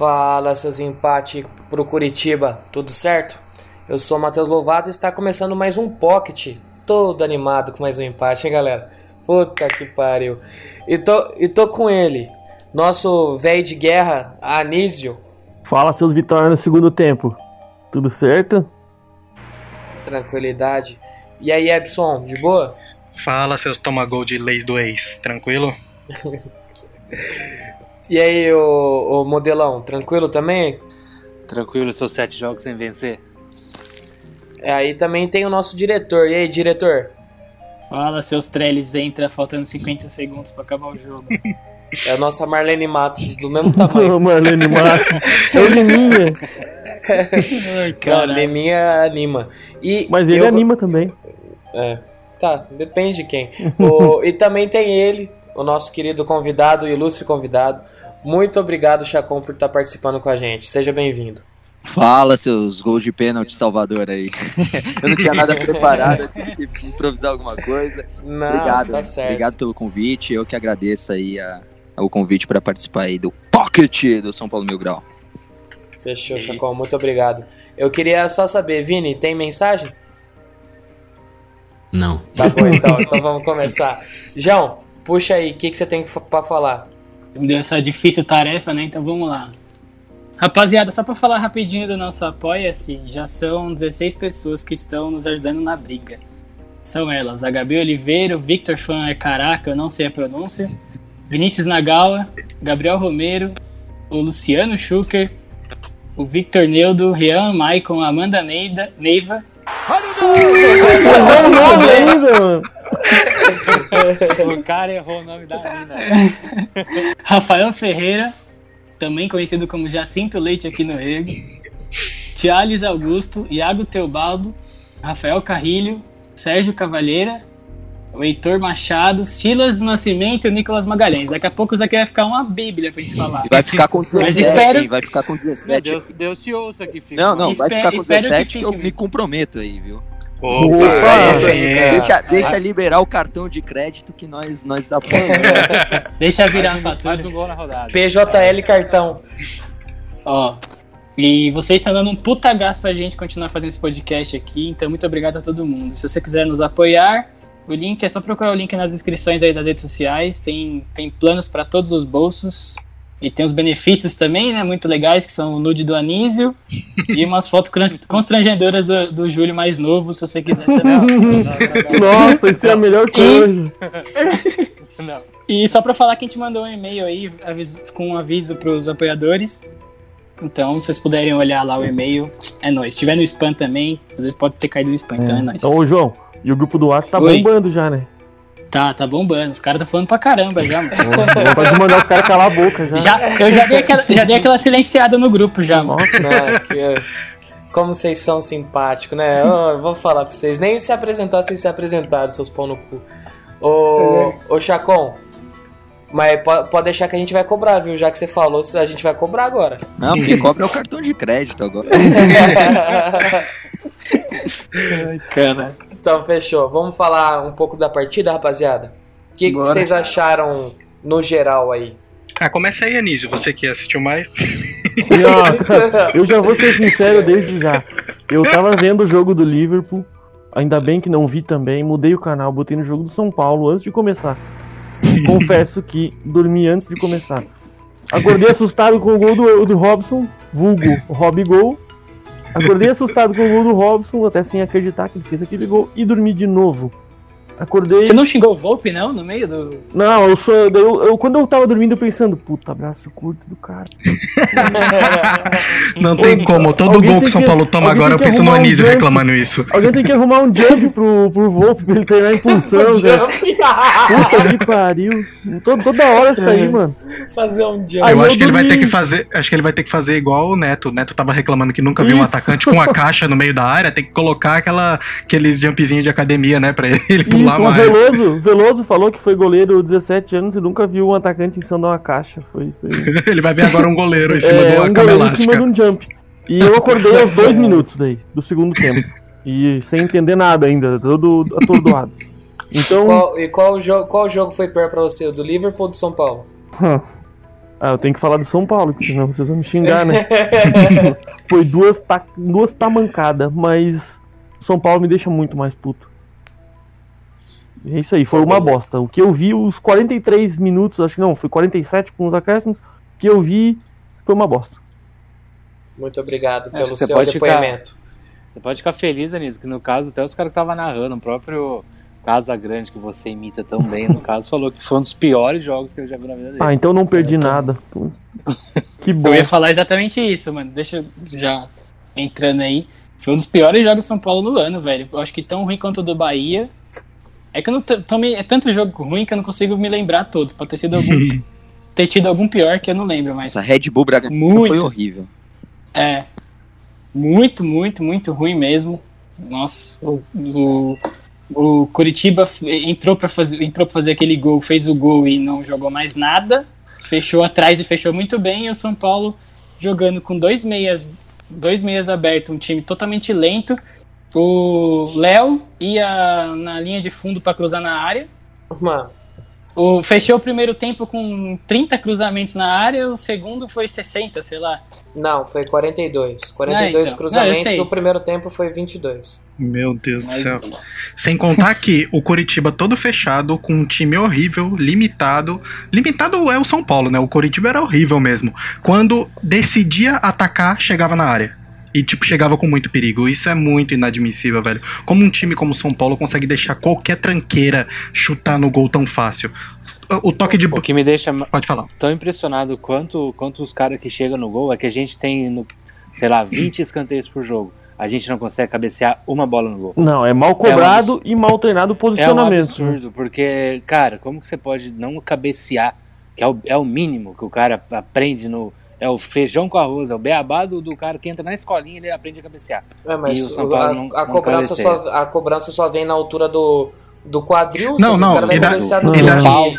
Fala, seus empate pro Curitiba, tudo certo? Eu sou o Matheus Lovato e está começando mais um Pocket. Todo animado com mais um empate, hein, galera? Puta que pariu. E tô, e tô com ele, nosso velho de guerra, Anísio. Fala, seus vitórias no segundo tempo. Tudo certo? Tranquilidade. E aí, Epson, de boa? Fala, seus tomagol de leis do ex, tranquilo? E aí, o, modelão, tranquilo também? Tranquilo, seus sete jogos sem vencer. É, Aí também tem o nosso diretor. E aí, diretor? Fala, seus trellis, entra faltando 50 segundos pra acabar o jogo. É a nossa Marlene Matos, do mesmo tamanho. Marlene Matos. É. Ai, Não. Leminha anima. E Mas ele eu- anima também. É. Tá, depende de quem. O- e também tem ele, o nosso querido convidado, ilustre convidado. Muito obrigado, Chacon, por estar participando com a gente. Seja bem-vindo. Fala, seus gols de pênalti Salvador aí. eu não tinha nada preparado, eu tive que improvisar alguma coisa. Não, Obrigado, tá certo. obrigado pelo convite. Eu que agradeço aí a- o convite para participar aí do Pocket do São Paulo Mil Grau. Fechou, Chacon, muito obrigado. Eu queria só saber, Vini, tem mensagem? Não. Tá bom, então. então vamos começar. João, puxa aí, o que, que você tem pra falar? Me deu essa difícil tarefa, né? Então vamos lá. Rapaziada, só pra falar rapidinho do nosso Apoia-se, já são 16 pessoas que estão nos ajudando na briga. São elas, a Gabi Oliveira, o Victor Fan é caraca, eu não sei a pronúncia, Vinícius Nagawa, Gabriel Romero, o Luciano Schuker, o Victor Neudo, Rian Maicon, Amanda Neida, Neiva, Errou o nome ainda, mano. O cara errou o nome da mina. Rafael Ferreira, também conhecido como Jacinto Leite aqui no Rego, Tiales Augusto, Iago Teobaldo, Rafael Carrilho, Sérgio Cavalheira, o Heitor Machado, Silas do Nascimento e o Nicolas Magalhães. Daqui a pouco isso aqui vai ficar uma bíblia pra gente falar. Vai ficar com 17, Mas espero-? Vai ficar com 17. Deus, Deus se ouça que fica. Não, não, vai ficar com espero que 17 que, eu me comprometo aí, viu? Opa, Opa, aí sim, é. Deixa, deixa liberar o cartão de crédito que nós, nós apoiamos. Deixa virar a mais, um, fatura. mais um gol na rodada. PJL Cartão. Ó. E vocês estão dando um puta gás pra gente continuar fazendo esse podcast aqui, então muito obrigado a todo mundo. Se você quiser nos apoiar, o link é só procurar o link nas descrições aí das redes sociais. Tem, tem planos pra todos os bolsos. E tem os benefícios também, né? Muito legais, que são o nude do Anísio e umas fotos constrangedoras do, do Júlio mais novo, se você quiser também. Nossa, isso é a melhor coisa. Não. E só pra falar que a gente mandou um e-mail aí aviso- com um aviso pros apoiadores. Então, se vocês puderem olhar lá o e-mail, é nóis. Se tiver no spam também, às vezes pode ter caído no spam, então é nóis. Então, ô João, e o grupo do WhatsApp tá Oi. bombando já, né? Tá, tá bombando. Os caras tá falando pra caramba já, mano. Pode mandar os caras calar a boca já. Já, eu já dei, aquela, já dei aquela silenciada no grupo já, mano. Nossa, Né, que- como vocês são simpáticos, né? Eu vou falar pra vocês. Nem se apresentar, vocês se apresentaram, seus pão no cu. Ô, ô Chacon, mas po- pode deixar que a gente vai cobrar, viu? Já que você falou, a gente vai cobrar agora. Não, quem cobra é o cartão de crédito agora. Cara. Então, fechou. Vamos falar um pouco da partida, rapaziada? O que, que vocês acharam no geral aí? Ah, começa aí, Anísio, você que assistiu mais. E, ó, eu já vou ser sincero desde já. Eu tava vendo o jogo do Liverpool, ainda bem que não vi também, mudei o canal, botei no jogo do São Paulo antes de começar. Confesso que dormi antes de começar. Acordei assustado com o gol do, do Robson, vulgo Rob Gol. Acordei assustado com o gol do Robson, até sem acreditar que ele fez aquele gol, e dormi de novo. Acordei. Você não xingou o Volpe, não, no meio do. Não, eu sou. Eu, eu- quando eu tava dormindo, eu pensando, puta, abraço curto do cara. Não tem como. Todo Alguém gol que São que- Paulo toma alguém agora, eu penso no um Anísio jump. reclamando isso. Alguém tem que arrumar um jump pro, pro Volpe pra ele treinar impulsão, velho. Puta que pariu. Todo- toda hora isso aí, mano. Fazer um jump. Aí eu eu acho que ele vai ter que fazer. Acho que ele vai ter que fazer igual o Neto. O Neto tava reclamando que nunca viu um Isso. atacante com a caixa no meio da área. Tem que colocar aquela, aqueles jumpzinhos de academia, né? Pra ele pular Isso, o mais. Veloso, Veloso falou que foi goleiro 17 anos e nunca viu um atacante em cima de uma caixa. Foi isso aí. ele vai ver agora um goleiro em cima é, de uma um goleiro em cima de um jump. E eu acordei aos dois minutos daí, do segundo tempo. E sem entender nada ainda, todo atordoado. Então, Qual, e qual, jogo, qual jogo foi pior pra você? O do Liverpool ou do São Paulo? ah, eu tenho que falar do São Paulo, que senão vocês vão me xingar, né? Foi duas, ta duas tamancadas, mas o São Paulo me deixa muito mais puto. É isso aí, foi Então, uma bosta. O que eu vi, os 43 minutos, acho que não, foi 47 com os acréscimos, o que eu vi foi uma bosta. Muito obrigado pelo seu pode ficar- depoimento. Você pode ficar feliz, Anísio, que no caso até os caras que estavam narrando, o próprio Casa Grande, que você imita tão bem, no caso, falou que foi um dos piores jogos que ele já viu na vida dele. Ah, então não perdi nada. Pô. Que bom. Eu ia falar exatamente isso, mano. Deixa eu já entrando aí. Foi um dos piores jogos do São Paulo no ano, velho. Eu acho que tão ruim quanto o do Bahia. É que eu não tomei. É tanto jogo ruim que eu não consigo me lembrar todos. Pode ter sido algum. ter tido algum pior que eu não lembro, mas. Essa Red Bull Bragantino Muito. foi horrível. É. Muito, muito, muito ruim mesmo. Nossa, o, o, o Curitiba entrou pra, fazer, entrou pra fazer aquele gol, fez o gol e não jogou mais nada. Fechou atrás e fechou muito bem. E o São Paulo jogando com dois meias, dois meias abertos, um time totalmente lento. O Léo ia na linha de fundo pra cruzar na área. Mano, O, fechou o primeiro tempo com 30 cruzamentos na área, o segundo foi 60, sei lá. não, foi 42. 42 Ah, então. cruzamentos, Não, o primeiro tempo foi 22. Meu Deus Mas- do céu. Sem contar que o Coritiba todo fechado, com um time horrível, limitado. Limitado é o São Paulo, né? O Coritiba era horrível mesmo. Quando decidia atacar, chegava na área. E, tipo, chegava com muito perigo. Isso é muito inadmissível, velho. Como um time como o São Paulo consegue deixar qualquer tranqueira chutar no gol tão fácil. O, toque de. O que me deixa Pode falar. tão impressionado quanto, quanto os caras que chegam no gol é que a gente tem, no, sei lá, 20 escanteios por jogo. A gente não consegue cabecear uma bola no gol. Não, é mal cobrado e mal treinado o É um posicionamento. né? absurdo, porque, cara, como que você pode não cabecear, que é o, é o mínimo que o cara aprende no. É o feijão com arroz, é o beabá do, do cara que entra na escolinha ele aprende a cabecear. É, mas E o São Paulo a, não- a não cobrança cabeceia. só, a cobrança só vem na altura do, do quadril. Não, não, e da- e das-.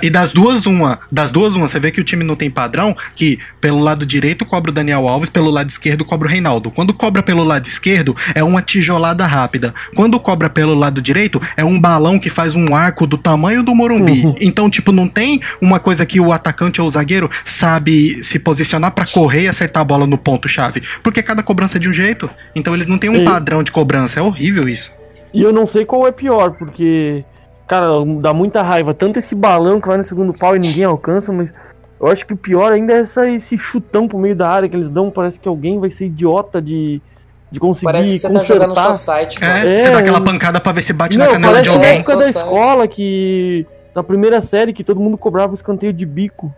E das duas, uma. Das duas, uma. Você vê que o time não tem padrão, que pelo lado direito cobra o Daniel Alves, pelo lado esquerdo cobra o Reinaldo. Quando cobra pelo lado esquerdo, é uma tijolada rápida. Quando cobra pelo lado direito, é um balão que faz um arco do tamanho do Morumbi. Uhum. Então, tipo, não tem uma coisa que o atacante ou o zagueiro sabe se posicionar pra correr e acertar a bola no ponto-chave. Porque cada cobrança é de um jeito. Então eles não têm um E- padrão de cobrança. É horrível isso. E eu não sei qual é pior, porque, cara, dá muita raiva. Tanto esse balão que vai no segundo pau e ninguém alcança, mas eu acho que o pior ainda é essa, esse chutão pro meio da área que eles dão. Parece que alguém vai ser idiota de, de conseguir Parece que você tá jogando no consertar. seu site, mano. É, É, você dá aquela um- pancada pra ver se bate não, na canela parece de a alguém. época da escola que. Na primeira série que todo mundo cobrava o escanteio de bico.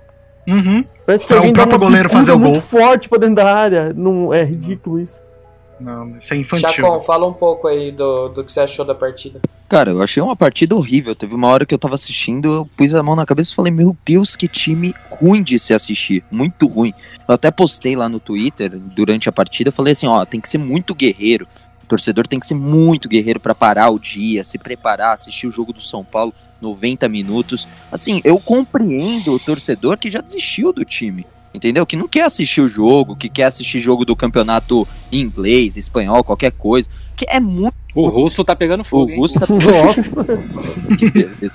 Uhum. Parece que Pra o alguém dá próprio uma goleiro fazer o muito gol. forte pra dentro da área. Não, é ridículo isso. Não, isso é infantil. Chacon, fala um pouco aí do, do que você achou da partida. Cara, eu achei uma partida horrível. Teve uma hora que eu tava assistindo, eu pus a mão na cabeça e falei, meu Deus, que time ruim de se assistir. Muito ruim. Eu até postei lá no Twitter, durante a partida, eu falei assim, ó, tem que ser muito guerreiro. O torcedor tem que ser muito guerreiro pra parar o dia, se preparar, assistir o jogo do São Paulo 90 minutos. Assim, eu compreendo o torcedor que já desistiu do time. Entendeu? Que não quer assistir o jogo, que quer assistir jogo do campeonato em inglês, espanhol, qualquer coisa. Que é muito O russo tá pegando o fogo, hein? Augusto tá que beleza.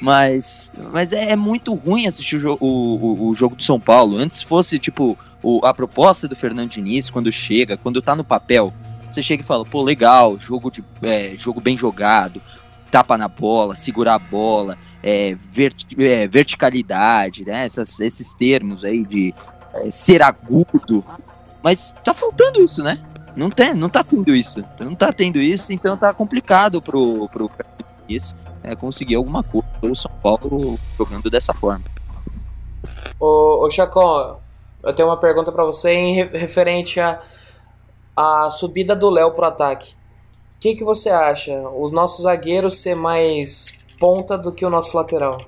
Mas, mas é, é muito ruim assistir o, jo- o, o, o jogo do São Paulo. Antes fosse, tipo, o- a proposta do Fernando Diniz, quando chega, quando tá no papel, você chega e fala, pô, legal, jogo, de, é, jogo bem jogado, tapa na bola, segurar a bola, é, verti- é, verticalidade, né? Essas- esses termos aí de é, ser agudo. Mas tá faltando isso, né? Não tem, não tá tendo isso. Não tá tendo isso, então tá complicado pro, pro é, conseguir alguma coisa. O São Paulo jogando dessa forma. Ô, ô eu tenho uma pergunta pra você em re- referente à a, subida do Léo pro ataque. O que, que você acha? Os nossos zagueiros ser mais ponta do que o nosso lateral?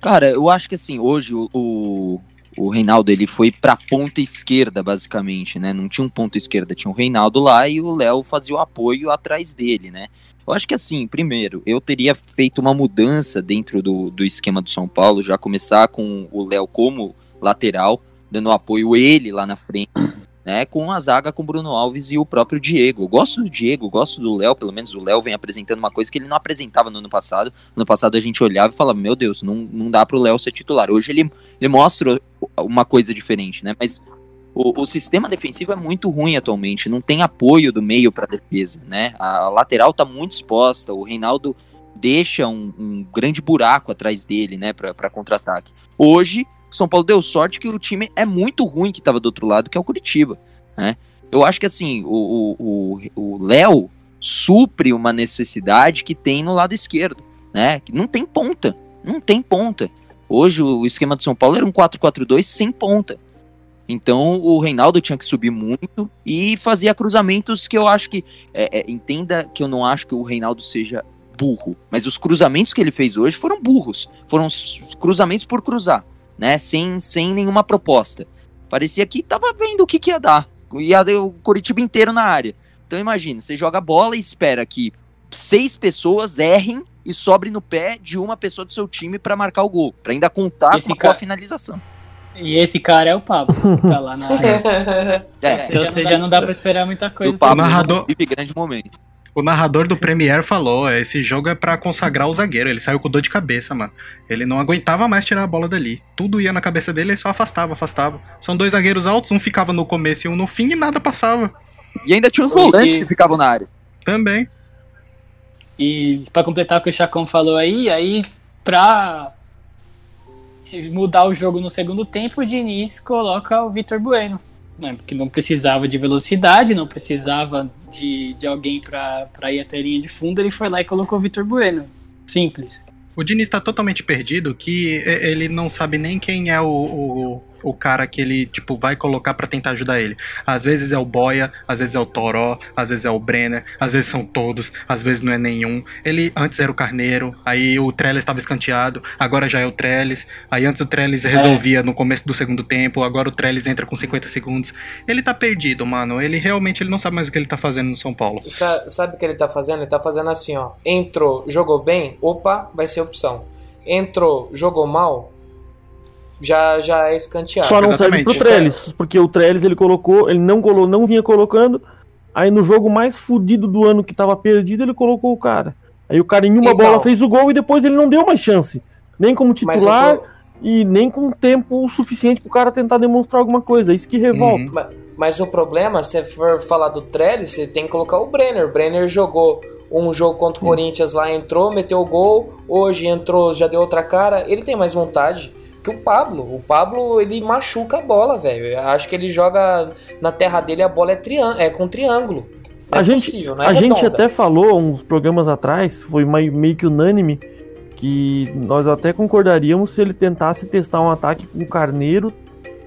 Cara, eu acho que assim, hoje o, o, o Reinaldo ele foi pra ponta esquerda, basicamente, né? Não tinha um ponto esquerda, tinha o Reinaldo lá e o Léo fazia o apoio atrás dele, né? Eu acho que assim, primeiro, eu teria feito uma mudança dentro do, do esquema do São Paulo, já começar com o Léo como lateral, dando apoio ele lá na frente, né? Com a zaga com o Bruno Alves e o próprio Diego. Eu gosto do Diego, gosto do Léo, pelo menos o Léo vem apresentando uma coisa que ele não apresentava no ano passado. No ano passado a gente olhava e falava, meu Deus, não, não dá pro Léo ser titular. Hoje ele, ele mostra uma coisa diferente, né? Mas o, o sistema defensivo é muito ruim atualmente, não tem apoio do meio para defesa, né? A, a lateral tá muito exposta, o Reinaldo deixa um, um grande buraco atrás dele, né, para contra-ataque. Hoje, o São Paulo deu sorte que o time é muito ruim que estava do outro lado, que é o Curitiba, né? Eu acho que assim, o- Léo supre uma necessidade que tem no lado esquerdo, né? Que não tem ponta, não tem ponta. Hoje o esquema do São Paulo era um 4-4-2 sem ponta. Então o Reinaldo tinha que subir muito e fazia cruzamentos que eu acho que. é, é, entenda que eu não acho que o Reinaldo seja burro, mas os cruzamentos que ele fez hoje foram burros. Foram cruzamentos por cruzar, né? Sem, sem nenhuma proposta. Parecia que tava vendo o que, que ia dar. Ia dar o Curitiba inteiro na área. Então imagina, você joga bola e espera que seis pessoas errem e sobre no pé de uma pessoa do seu time para marcar o gol, para ainda contar Esse com a finalização. E esse cara é o Pablo, que tá lá na área. É, Então você já não dá pra esperar muita o coisa. Pablo narrador- vive grande momento. O narrador do Premiere falou: esse jogo é pra consagrar o zagueiro. Ele saiu com dor de cabeça, mano. Ele não aguentava mais tirar a bola dali. Tudo ia na cabeça dele, ele só afastava, afastava. São dois zagueiros altos, um ficava no começo e um no fim e nada passava. E ainda tinha os volantes que ficavam na área. Também. E pra completar o que o Chacon falou aí, aí pra se mudar o jogo no segundo tempo, o Diniz coloca o Vitor Bueno. Né? Porque não precisava de velocidade, não precisava de, de alguém pra ir até a linha de fundo, ele foi lá e colocou o Vitor Bueno. Simples. O Diniz tá totalmente perdido que ele não sabe nem quem é o, o, o cara que ele, tipo, vai colocar pra tentar ajudar ele. Às vezes é o Boia, às vezes é o Toró, às vezes é o Brenner, às vezes são todos, às vezes não é nenhum. Ele antes era o Carneiro, aí o Trellis estava escanteado, agora já é o Trellis. Aí antes o Trellis resolvia no começo do segundo tempo, agora o Trellis entra com 50 segundos. Ele tá perdido, mano. Ele realmente ele não sabe mais o que ele tá fazendo no São Paulo. Sa- Sabe o que ele tá fazendo? Ele tá fazendo assim, ó. Entrou, jogou bem, opa, vai ser opção. Entrou, jogou mal, já, já é escanteado. Só não serve exatamente. pro Trellis, porque o Trellis ele colocou, ele não colou, não vinha colocando. Aí no jogo mais fudido do ano que tava perdido, ele colocou o cara. Aí o cara em uma Então. bola fez o gol e depois ele não deu mais chance. Nem como Mas titular tô- e nem com tempo suficiente pro cara tentar demonstrar alguma coisa. É isso que revolta. Uhum. Mas o problema, se você for falar do Trellis, você tem que colocar o Brenner. O Brenner jogou um jogo contra o Corinthians lá, entrou, meteu o gol. Hoje entrou, já deu outra cara. Ele tem mais vontade que o Pablo. O Pablo, ele machuca a bola, velho. Acho que ele joga na terra dele, a bola é, triân é com triângulo. Não A é gente, possível, é a gente até falou uns programas atrás, foi meio que unânime, que nós até concordaríamos se ele tentasse testar um ataque com Carneiro.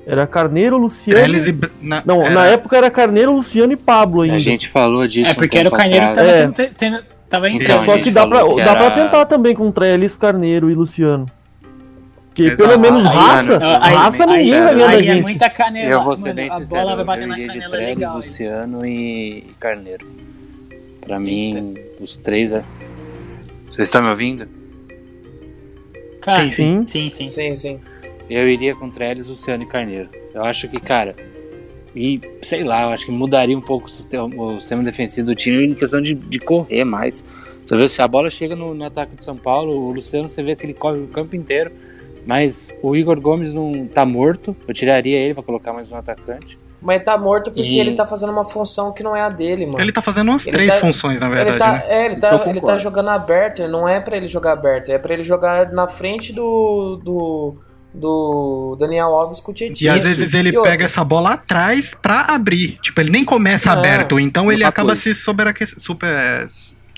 Era Carneiro, Luciano. E. Na, Não, era- na época era Carneiro, Luciano e Pablo ainda. A gente falou disso. É porque um era o Carneiro que atrás. tava, É. tendo- tava Então, Só que dá pra, que dá pra era- tentar também com Trellis, Carneiro e Luciano. Porque Exato. pelo menos Aí, raça, mano, Aí- raça aí- ninguém aí- vai ganhar da é gente. muita canela. Eu vou ser Mano, bem a sincero, bola vai bater eu na iria de canela Trellis, legal. Luciano e Carneiro. Pra mim, os três é... Vocês estão me ouvindo? Cara, Sim, Sim. sim, sim. Sim, sim. Eu iria com Trellis, Luciano e Carneiro. Eu acho que, cara... E, sei lá, eu acho que mudaria um pouco o sistema, o sistema defensivo do time em questão de, de correr mais. Você vê, se a bola chega no, no ataque de São Paulo, o Luciano, você vê que ele corre o campo inteiro. Mas o Igor Gomes não tá morto. Eu tiraria ele pra colocar mais um atacante. Mas tá morto porque E- ele tá fazendo uma função que não é a dele, mano. Ele tá fazendo umas Ele três tá- funções, na Ele verdade, tá, né? é, ele tá, ele tá jogando aberto, não é pra ele jogar aberto, é pra ele jogar na frente do do, do Daniel Alves com o Tietchan. E às vezes ele E pega essa bola atrás pra abrir. Tipo, ele nem começa Não. aberto, então ele acaba coisa. se sobreaquecendo. Super.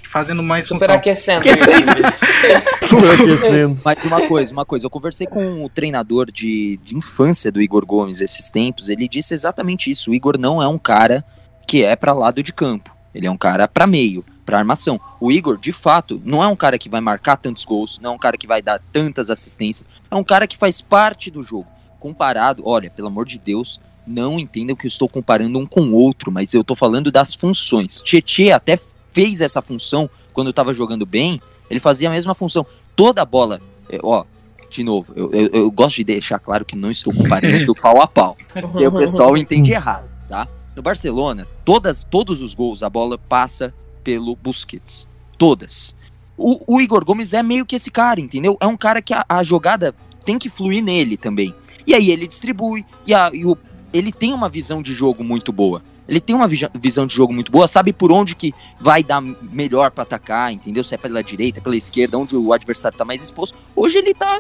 Fazendo mais. Superaquecendo. Isso. Superaquecendo. Mas uma coisa, uma coisa, eu conversei com o treinador de, de infância do Igor Gomes esses tempos, ele disse exatamente isso. O Igor não é um cara que é pra lado de campo. Ele é um cara pra meio, pra armação. O Igor, de fato, não é um cara que vai marcar tantos gols, não é um cara que vai dar tantas assistências, é um cara que faz parte do jogo. Comparado, olha, pelo amor de Deus, não entendam que eu estou comparando um com o outro, mas eu tô falando das funções. Tietê até fez essa função quando eu tava jogando bem, ele fazia a mesma função. Toda a bola, é, ó, de novo, eu, eu, eu gosto de deixar claro que não estou comparando pau a pau, porque o pessoal entende errado, tá? No Barcelona, todas, todos os gols, a bola passa pelo Busquets. Todas. O, o Igor Gomes é meio que esse cara, entendeu? É um cara que a, a jogada tem que fluir nele também. E aí ele distribui, e, a, e o, ele tem uma visão de jogo muito boa. Ele tem uma visão de jogo muito boa, sabe por onde que vai dar melhor pra atacar, entendeu? Se é pela direita, pela esquerda, onde o adversário tá mais exposto. Hoje ele tá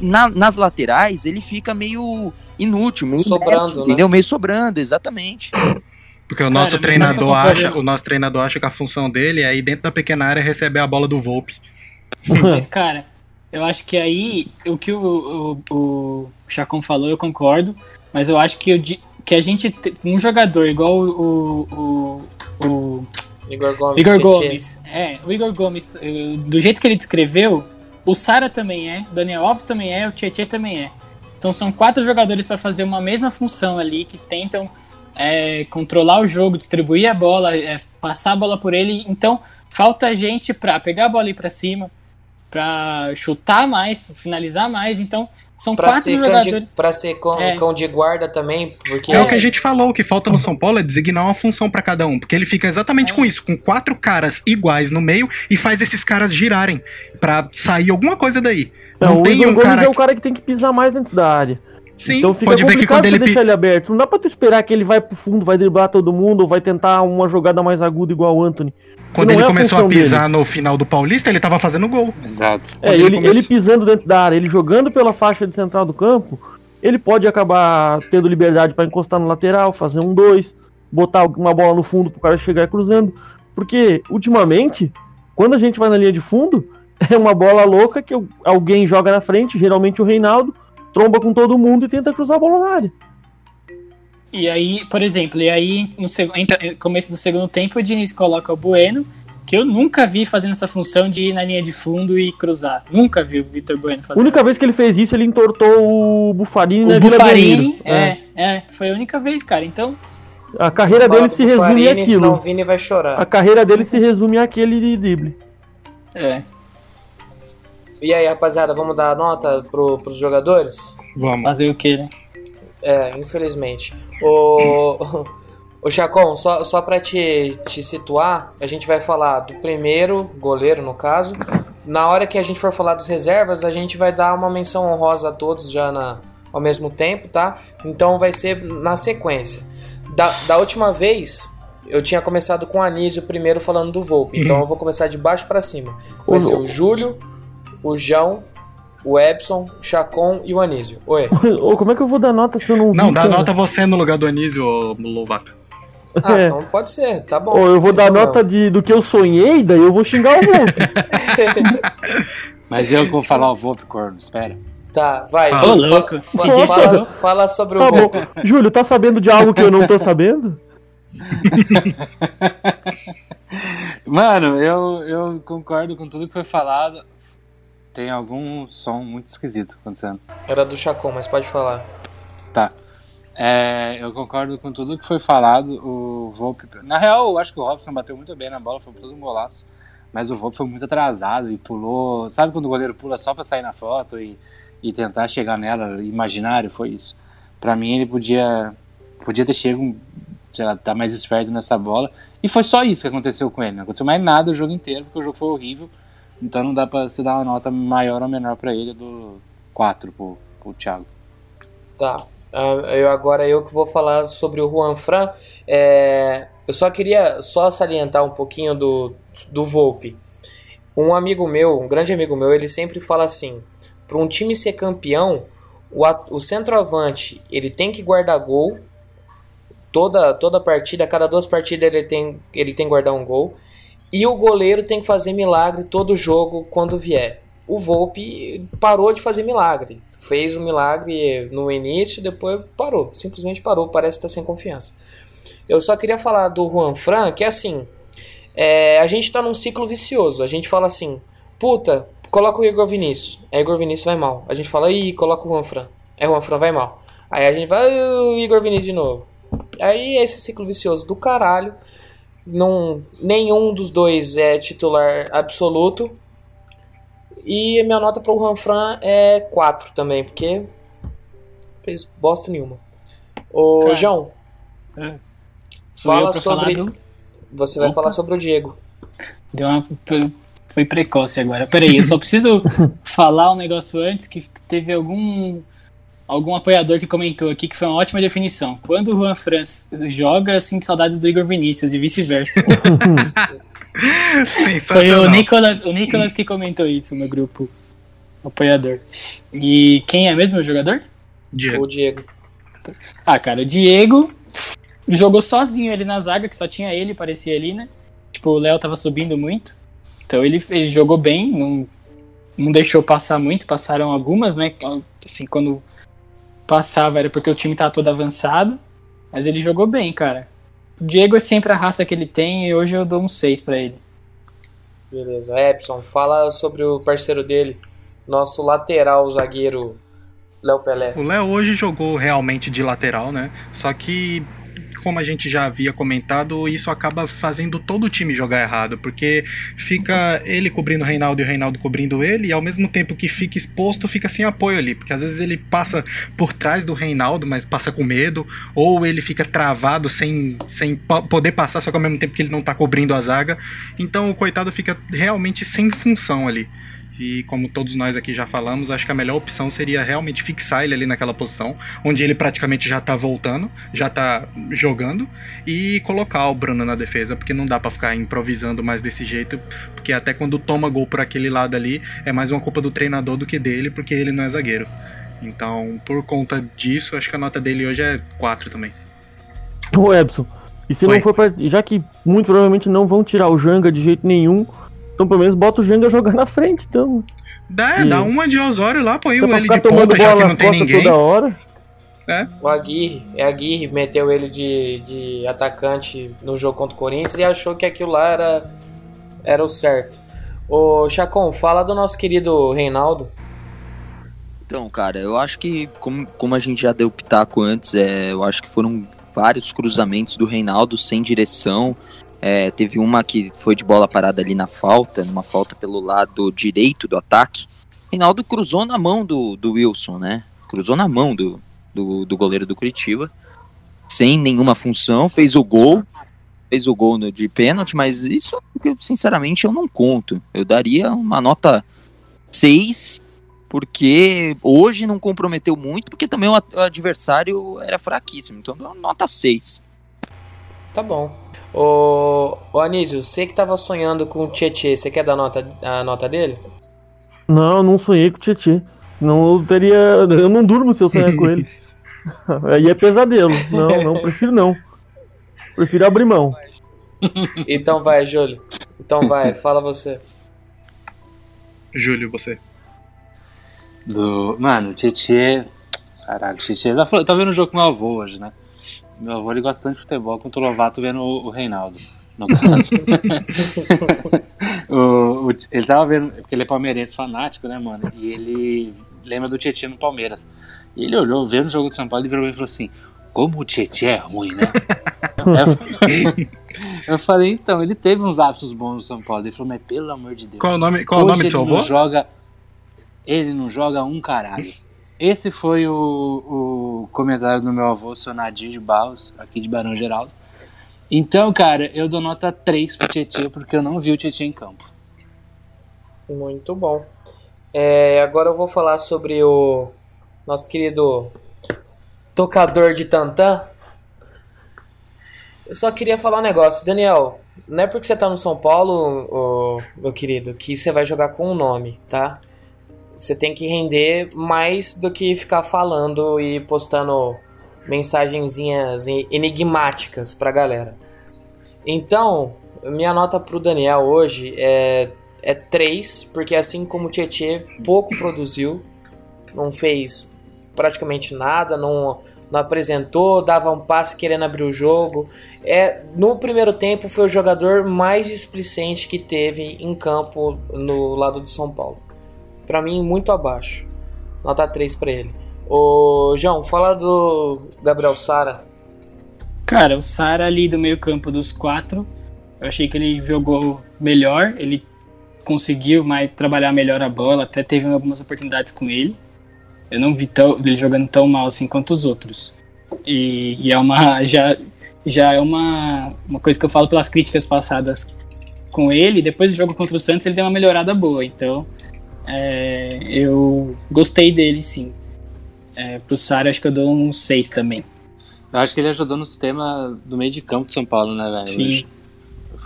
na- nas laterais, ele fica meio inútil, meio Sobrando, inerte, né? entendeu? Meio sobrando, exatamente. Porque o Cara, nosso treinador acha, o nosso treinador acha que a função dele é ir dentro da pequena área receber a bola do Volpe. Mas, cara, eu acho que aí o que o, o, o Chacon falou, eu concordo. Mas eu acho que, eu que a gente. te- Um jogador igual o. o, o Igor Gomes. Igor. Gomes. É, o Igor Gomes, eh, do jeito que ele descreveu, o Sara também é, o Daniel Alves também é, o Tietchan também é. Então são quatro jogadores para fazer uma mesma função ali, que tentam é, controlar o jogo, distribuir a bola, é, passar a bola por ele. Então falta gente para pegar a bola ir para cima, para chutar mais, pra finalizar mais. Então são Pra quatro ser, cão jogadores. de, pra ser cão, É. cão de guarda também, porque É o que a gente falou, o que falta no São Paulo é designar uma função pra cada um, porque ele fica exatamente É. com isso, com quatro caras iguais no meio e faz esses caras girarem pra sair alguma coisa daí. Não, Não o tem Igor um Gomes cara é o cara que tem que pisar mais dentro da área. Sim, então fica pode ver que complicado quando você ele deixar pi- ele aberto. Não dá pra tu esperar que ele vai pro fundo, vai driblar todo mundo, ou vai tentar uma jogada mais aguda igual o Anthony. quando ele é a começou a função pisar no final do Paulista, ele tava fazendo gol. Exato. É, ele, ele pisando dentro da área, ele jogando pela faixa de central do campo, ele pode acabar tendo liberdade pra encostar no lateral, fazer um dois, botar uma bola no fundo pro cara chegar cruzando. Porque, ultimamente, quando a gente vai na linha de fundo, é uma bola louca que alguém joga na frente, geralmente o Reinaldo, tromba com todo mundo e tenta cruzar a bola na área. E aí, por exemplo, e aí no no começo do segundo tempo o Diniz coloca o Bueno, que eu nunca vi fazendo essa função de ir na linha de fundo e cruzar. Nunca vi o Vitor Bueno A fazer. única vez que ele fez isso, ele entortou o Bufarini na o Vila Bufarini, Belmiro. é, é, foi a única vez, cara. Então, A carreira dele se resume Senão o àquilo. Vini vai chorar. A carreira dele se resume àquele de drible. é. E aí, rapaziada, vamos dar nota pro, pros jogadores? Vamos. Fazer o quê, né? É, infelizmente. O, o Chacon, só, só pra te, te situar, a gente vai falar do primeiro goleiro, no caso. Na hora que a gente for falar dos reservas, a gente vai dar uma menção honrosa a todos já na, ao mesmo tempo, tá? Então vai ser na sequência. Da, da última vez, eu tinha começado com o Anísio primeiro falando do Volpe. Então eu vou começar de baixo pra cima. Vai Ô, ser o. Júlio, o João, o Epson, o Chacon e o Anísio. Oi. Ô, como é que eu vou dar nota se eu não vi? Não, dá cara? nota você no lugar do Anísio, ô Lovato. Ah, É. então pode ser, tá bom. Ou eu vou dar nota de, do que eu sonhei, daí eu vou xingar o Volpe. Mas eu vou falar o Volpe, corno, espera. Tá, vai. Ô, Júlio, louco, fala, louco. fala sobre tá o bom. Volpe. Júlio, tá sabendo de algo que eu não tô sabendo? Mano, eu, eu concordo com tudo que foi falado. Tem algum som muito esquisito acontecendo. Era do Chacon, mas pode falar. Tá. É, eu concordo com tudo que foi falado. O Volpe. Na real, eu acho que o Robson bateu muito bem na bola, foi todo um golaço. Mas o Volpe foi muito atrasado e pulou. Sabe quando o goleiro pula só pra sair na foto e, e tentar chegar nela? Imaginário, foi isso. Pra mim, ele podia, podia ter chego, sei lá, tá mais esperto nessa bola. E foi só isso que aconteceu com ele. Não aconteceu mais nada o jogo inteiro, porque o jogo foi horrível. Então não dá pra se dar uma nota maior ou menor pra ele do 4 pro, pro Thiago. Tá. Ah, eu, agora eu que vou falar sobre o Juan Fran. É, eu só queria só salientar um pouquinho do, do Volpe. Um amigo meu, um grande amigo meu, ele sempre fala assim: para um time ser campeão, o, o centroavante ele tem que guardar gol. Toda, toda partida, cada duas partidas ele tem, ele tem que guardar um gol. E o goleiro tem que fazer milagre todo jogo quando vier. O Volpe parou de fazer milagre. Fez o um milagre no início, depois parou. Simplesmente parou, parece estar sem confiança. Eu só queria falar do Juan Fran, que é assim. É, a gente tá num ciclo vicioso. A gente fala assim, puta, coloca o Igor Vinícius. Aí Igor Vinícius vai mal. A gente fala, ih, coloca o Juan Fran. Aí o Juan Fran vai mal. Aí a gente vai, o Igor Vinícius de novo. Aí é esse ciclo vicioso do caralho. Não, nenhum dos dois é titular absoluto. E minha nota pro Juan é 4 também, porque fez bosta nenhuma. Ô, Cara, João, É. Fala sobre. do... Você vai Opa. falar sobre o Diego. Deu uma... Foi precoce agora. Peraí, eu só preciso falar um negócio antes que teve algum algum apoiador que comentou aqui que foi uma ótima definição. Quando o Juan Franz joga, eu sinto saudades do Igor Vinícius e vice-versa. Foi o. Nicolas, o Nicolas que comentou isso no grupo apoiador. E quem é mesmo o jogador? Diego. O Diego. Ah, cara, o Diego jogou sozinho ali na zaga, que só tinha ele, parecia ali, né? Tipo, o Léo tava subindo muito. Então ele, ele jogou bem, não, não deixou passar muito, passaram algumas, né? Assim, quando passava era porque o time tá todo avançado. Mas ele jogou bem, cara. O Diego é sempre a raça que ele tem e hoje eu dou um 6 pra ele. Beleza. Epson, fala sobre o parceiro dele, nosso lateral zagueiro Léo Pelé. O Léo hoje jogou realmente de lateral, né? Só que, como a gente já havia comentado, isso acaba fazendo todo o time jogar errado, porque fica ele cobrindo o Reinaldo e o Reinaldo cobrindo ele, e ao mesmo tempo que fica exposto, fica sem apoio ali, porque às vezes ele passa por trás do Reinaldo, mas passa com medo, ou ele fica travado sem, sem poder passar, só que ao mesmo tempo que ele não tá cobrindo a zaga. Então o coitado fica realmente sem função ali. E como todos nós aqui já falamos, acho que a melhor opção seria realmente fixar ele ali naquela posição, onde ele praticamente já tá voltando, já tá jogando, e colocar o Bruno na defesa, porque não dá pra ficar improvisando mais desse jeito, porque até quando toma gol por aquele lado ali, é mais uma culpa do treinador do que dele, porque ele não é zagueiro. Então, por conta disso, acho que a nota dele hoje é 4 também. Ô Ebson, e se Oi. não for pra. Já que muito provavelmente não vão tirar o Janga de jeito nenhum, então pelo menos bota o Janga jogar na frente, então. Dá, é, E- dá uma de Osório lá, põe o pra ele ficar de tomando ponta, já que não tem ninguém. toda hora. O Aguirre, é Aguirre, meteu ele de, de atacante no jogo contra o Corinthians e achou que aquilo lá era, era o certo. Ô Chacon, fala do nosso querido Reinaldo. Então, cara, eu acho que, como, como a gente já deu pitaco antes, é, eu acho que foram vários cruzamentos do Reinaldo sem direção. É, teve uma que foi de bola parada ali na falta, numa falta pelo lado direito do ataque. Reinaldo cruzou na mão do, do Wilson, né? Cruzou na mão do, do, do goleiro do Curitiba, sem nenhuma função, fez o gol. Fez o gol de pênalti, mas isso, sinceramente, eu não conto. Eu daria uma nota 6 porque hoje não comprometeu muito, porque também o, adversário era fraquíssimo. Então, nota 6. Tá bom. Ô, ô Anísio, você que tava sonhando com o Tietê, você quer dar nota, a nota dele? Não, eu não sonhei com o Tietchan. Não eu teria. Eu não durmo se eu sonhar com ele. Aí é pesadelo. Não, não, prefiro não. Prefiro abrir mão. Então vai, Júlio. Então vai, fala você. Júlio, você. Do... Mano, o Tietchan. Caralho, o Tietchan. Tá, falando- tá vendo o jogo com meu avô hoje, né? Meu avô ele gosta tanto de futebol quanto o Lovato vendo o, o Reinaldo. No caso. o, o- ele tava vendo. Porque ele é palmeirense fanático, né, mano? E ele lembra do Tietchan no Palmeiras. E ele olhou, veio no jogo de São Paulo e virou e falou assim: Como o Tietchan é ruim, né? eu, falei, então, ele teve uns lapsos bons no São Paulo. Ele falou, mas pelo amor de Deus. Qual o nome, qual o nome do seu avô? joga Ele não joga um caralho. Esse foi o, o comentário do meu avô, Nadir de Barros, aqui de Barão Geraldo. Então, cara, eu dou nota 3 pro Tietchan, porque eu não vi o Tietchan em campo. Muito bom. É, agora eu vou falar sobre o nosso querido tocador de tantã. Eu só queria falar um negócio. Daniel, não é porque você tá no São Paulo, meu querido, que você vai jogar com um nome, tá? Você tem que render mais do que ficar falando e postando mensagenzinhas enigmáticas pra galera. Então, minha nota pro Daniel hoje é, é 3, porque assim como o Tietê pouco produziu, não fez praticamente nada, não, não apresentou, dava um passe querendo abrir o jogo. É, no primeiro tempo foi o jogador mais displicente que teve em campo no lado de São Paulo. Para mim, muito abaixo. Nota 3 para ele. Ô, João, fala do Gabriel Sara. Cara, o Sara ali do meio campo dos quatro, eu achei que ele jogou melhor, ele conseguiu mais trabalhar melhor a bola, até teve algumas oportunidades com ele. Eu não vi tão, ele jogando tão mal assim quanto os outros. E, e é uma já já é uma, uma coisa que eu falo pelas críticas passadas com ele. Depois do jogo contra o Santos ele deu uma melhorada boa, então é, eu gostei dele sim. É, pro Sara acho que eu dou um 6 também. Eu acho que ele ajudou no sistema do meio de campo de São Paulo, né, velho? Sim.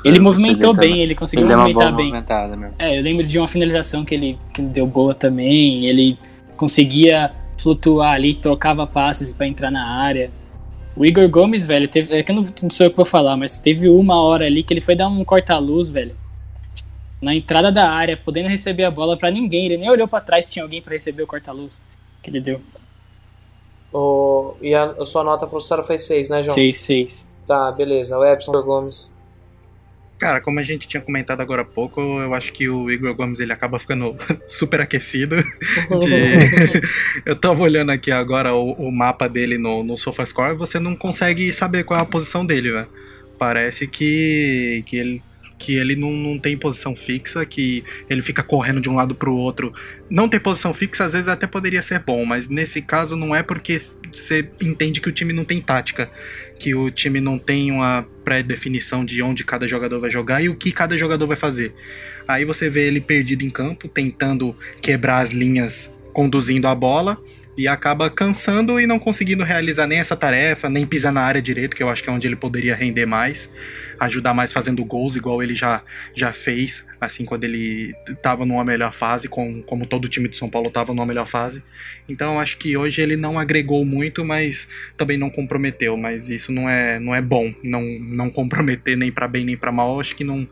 Ele movimentou também. bem, ele conseguiu Ele movimentar bem. mesmo. É, eu lembro de uma finalização que ele, que ele deu boa também. Ele conseguia flutuar ali, trocava passes pra entrar na área. O Igor Gomes, velho, teve, é que eu não não sou eu que vou falar, mas teve uma hora ali que ele foi dar um corta-luz, velho. Na entrada da área, podendo receber a bola pra ninguém. Ele nem olhou pra trás se tinha alguém pra receber o corta-luz que ele deu. Ô, e a, a sua nota pro Sara foi 6, né, João? 6-6. Tá, beleza. O Epson Gomes. Cara, como a gente tinha comentado agora há pouco, eu acho que o Igor Gomes ele acaba ficando super aquecido. de- eu tava olhando aqui agora o, o mapa dele no, no SofaScore e você não consegue saber qual é a posição dele, velho. Parece que, que ele, que ele não, não tem posição fixa, que ele fica correndo de um lado pro outro. Não ter posição fixa às vezes até poderia ser bom, mas nesse caso não é porque você entende que o time não tem tática que o time não tem uma pré-definição de onde cada jogador vai jogar e o que cada jogador vai fazer. Aí você vê ele perdido em campo, tentando quebrar as linhas, conduzindo a bola e acaba cansando e não conseguindo realizar nem essa tarefa, nem pisar na área direito, que eu acho que é onde ele poderia render mais, ajudar mais fazendo gols, igual ele já, já fez, assim, quando ele estava numa melhor fase, com, como todo o time de São Paulo estava numa melhor fase. Então eu acho que hoje ele não agregou muito, mas também não comprometeu, mas isso não é, não é bom, não, não comprometer nem pra bem nem pra mal, acho que não,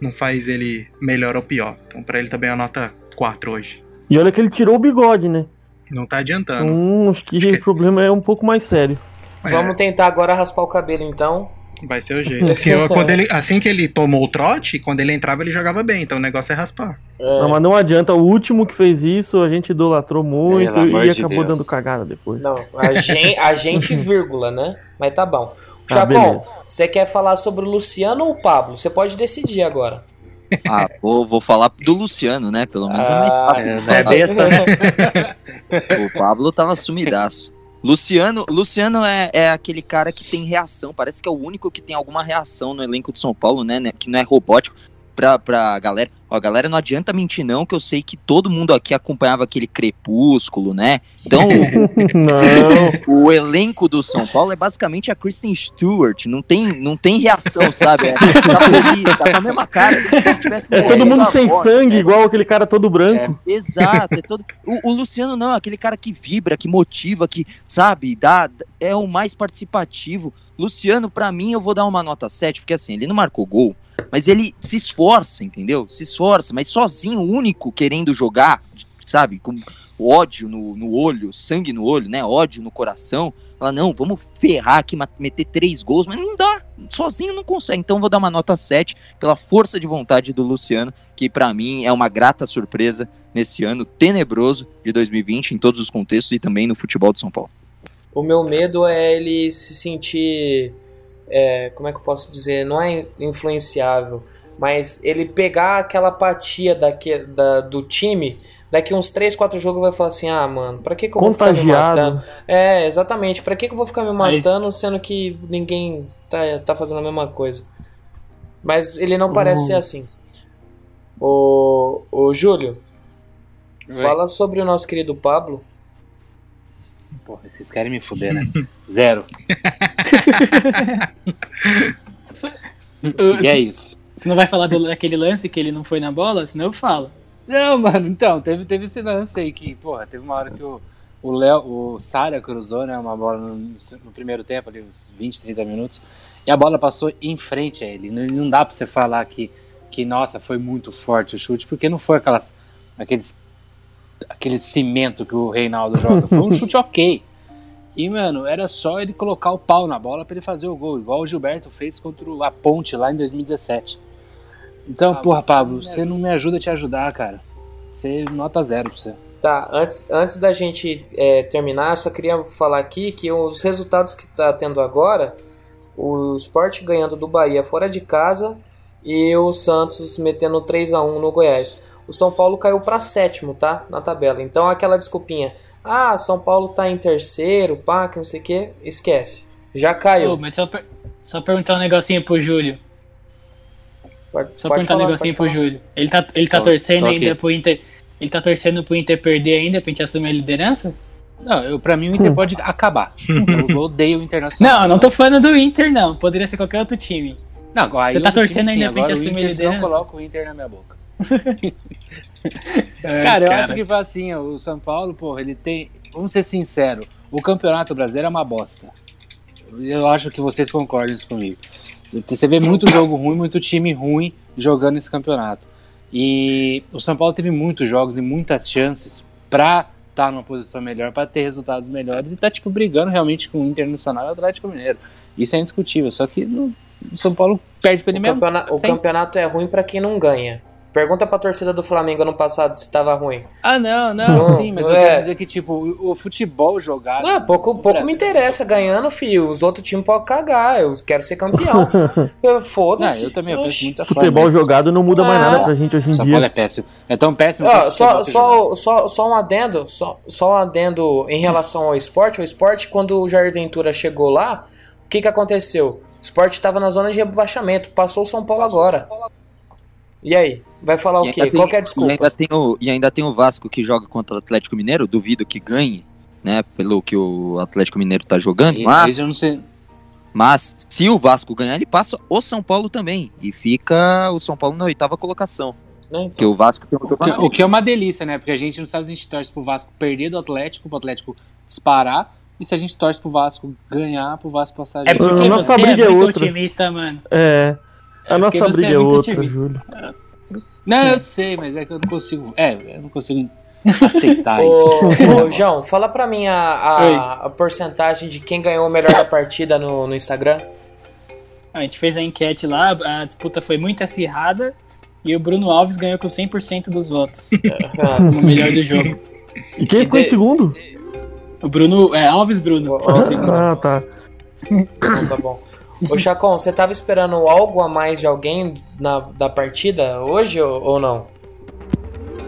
não faz ele melhor ou pior. Então pra ele também é a nota 4 hoje. E olha que ele tirou o bigode, né? Não tá adiantando. Então, acho que Acho que- o problema é um pouco mais sério. É, Vamos tentar agora raspar o cabelo, então. vai ser o jeito. Porque eu- quando ele, assim que ele tomou o trote, quando ele entrava ele jogava bem, então o negócio é raspar. Não, mas não adianta, o último que fez isso, a gente idolatrou muito Pelo e de acabou Deus. dando cagada depois. Não, a gente, a gente vírgula, né? Mas tá bom. Tá, Chacon, beleza. você quer falar sobre o Luciano ou o Pablo? Você pode decidir agora. Ah, vou, vou falar do Luciano, né? Pelo menos é mais Ah, fácil. É, não é besta, né? O Pablo tava sumidaço. Luciano, Luciano é, é aquele cara que tem reação. Parece que é o único que tem alguma reação no elenco de São Paulo, né? né, Que não é robótico. Pra, pra galera. Ó, galera, não adianta mentir, não, que eu sei que todo mundo aqui acompanhava aquele crepúsculo, né? Então, o, o elenco do São Paulo é basicamente a Kristen Stewart. Não tem, não tem reação, sabe? É, tá feliz, tá com a mesma cara. se é todo mundo sem sangue, né? igual aquele cara todo branco. Exato, é todo... o, o Luciano não, é aquele cara que vibra, que motiva, que, sabe, dá, é o mais participativo. Luciano, pra mim, eu vou dar uma nota 7, porque assim, ele não marcou gol, mas ele se esforça, entendeu? Se esforça, mas sozinho, único, querendo jogar, sabe, com ódio no, no olho, sangue no olho, né, ódio no coração. Fala, não, vamos ferrar aqui, meter três gols, mas não dá, sozinho não consegue. Então vou dar uma nota 7 pela força de vontade do Luciano, que pra mim é uma grata surpresa nesse ano tenebroso de 2020 em todos os contextos e também no futebol de São Paulo. O meu medo é ele se sentir. É, como é que eu posso dizer? Não é influenciável, mas ele pegar aquela apatia daqui, da, do time. Daqui uns 3, 4 jogos vai falar assim: ah, mano, pra que, que eu vou ficar me Contagiado. matando? É, exatamente. Pra que, que eu vou ficar me Mas- matando sendo que ninguém tá, tá fazendo a mesma coisa? Mas ele não parece Uhum. ser assim. O, o Júlio, Oi. fala sobre o nosso querido Pablo. Porra, vocês querem me fuder, né? Zero. E é isso. Você não vai falar do- daquele lance que ele não foi na bola? Senão eu falo. Não, mano, então, teve, teve esse lance aí que, porra, teve uma hora que o, o Léo, o Sara cruzou, né, uma bola no, no primeiro tempo, ali uns 20, 30 minutos, e a bola passou em frente a ele. Não, não dá pra você falar que, que, nossa, foi muito forte o chute, porque não foi aquelas, aqueles, aquele cimento que o Reinaldo joga. Foi um chute ok. E, mano, era só ele colocar o pau na bola pra ele fazer o gol, igual o Gilberto fez contra a Ponte lá em 2017. Então, porra, Pablo, você não me ajuda a te ajudar, cara. Você nota zero pra você. Tá, antes, antes da gente é, terminar, eu só queria falar aqui que os resultados que tá tendo agora, o Sport ganhando do Bahia fora de casa e o Santos metendo 3 a 1 no Goiás. O São Paulo caiu para sétimo, tá? Na tabela. Então aquela desculpinha, ah, São Paulo tá em terceiro, pá, que não sei o que, esquece. Já caiu. Ô, mas só, per- só perguntar um negocinho pro Júlio. Pode, Só pode perguntar um falar, negocinho pode pro falar. Júlio. Ele tá, ele tá Tô- torcendo tô ainda pro Inter. Ele tá torcendo pro Inter perder ainda pra gente assumir a liderança? Não, eu, pra mim o Inter pode acabar. Eu odeio o Internacional. Não, não tô falando do Inter, não. Poderia ser qualquer outro time. Não, aí Você tá torcendo time, sim. ainda pra gente Agora assumir a senão eu liderança? coloco o Inter na minha boca. Cara, eu acho que foi assim, o São Paulo, porra, ele tem. Vamos ser sinceros, o Campeonato Brasileiro é uma bosta. Eu acho que vocês concordam isso comigo. Você- vê muito jogo ruim, muito time ruim jogando esse campeonato. E o São Paulo teve muitos jogos e muitas chances pra estar numa posição melhor, pra ter resultados melhores e tá, tipo, brigando realmente com o Internacional e o Atlético Mineiro. Isso é indiscutível, só que no, o São Paulo perde pra ele O, mesmo. campeona- o campeonato é ruim pra quem não ganha. Pergunta pra torcida do Flamengo ano passado se tava ruim. Ah, não, não, Não, sim, mas eu é. quero dizer que, tipo, o, futebol jogado. Não, pouco, pouco me interessa ganhando, filho. Os outros times podem cagar. Eu quero ser campeão. Eu- Não, Foda-se. eu também eu penso muito a Futebol mas jogado não muda mais nada pra gente hoje em São Paulo é dia. péssimo. É tão péssimo Ó, quanto o só, só, só, só um adendo, só, só um adendo em relação ao esporte. O esporte, quando o Jair Ventura chegou lá, o que, que aconteceu? O esporte estava na zona de rebaixamento, passou o São Paulo agora. E aí? Vai falar E o quê? tem- Qual que é a E desculpa? ainda, tem o, e ainda tem o Vasco que joga contra o Atlético Mineiro, duvido que ganhe, né? Pelo que o Atlético Mineiro tá jogando. E- Mas, eu não sei. mas se o Vasco ganhar, ele passa o São Paulo também. E fica o São Paulo na oitava colocação. Né, Porque o Vasco tem um jogo O que, a o que é uma delícia, né? Porque a gente não sabe se a gente torce pro Vasco perder do Atlético, pro Atlético disparar, e se a gente torce pro Vasco ganhar, pro Vasco passar É porque A nossa você é briga é muito outra. otimista, mano. É. A É nossa briga é é outra, otimista. Júlio. Não, eu sei, mas é que eu não consigo. É, eu não consigo aceitar isso. Ô, ô, João, fala pra mim a, a, a porcentagem de quem ganhou o melhor da partida no, no Instagram. A gente fez a enquete lá, a disputa foi muito acirrada e o Bruno Alves ganhou com 100% dos votos. No melhor do jogo. E quem ficou em segundo? O Bruno, é, Alves Bruno. Assim, Ah, tá. Então tá bom. Ô Chacon, você tava esperando algo a mais de alguém na, da partida hoje ou, ou não?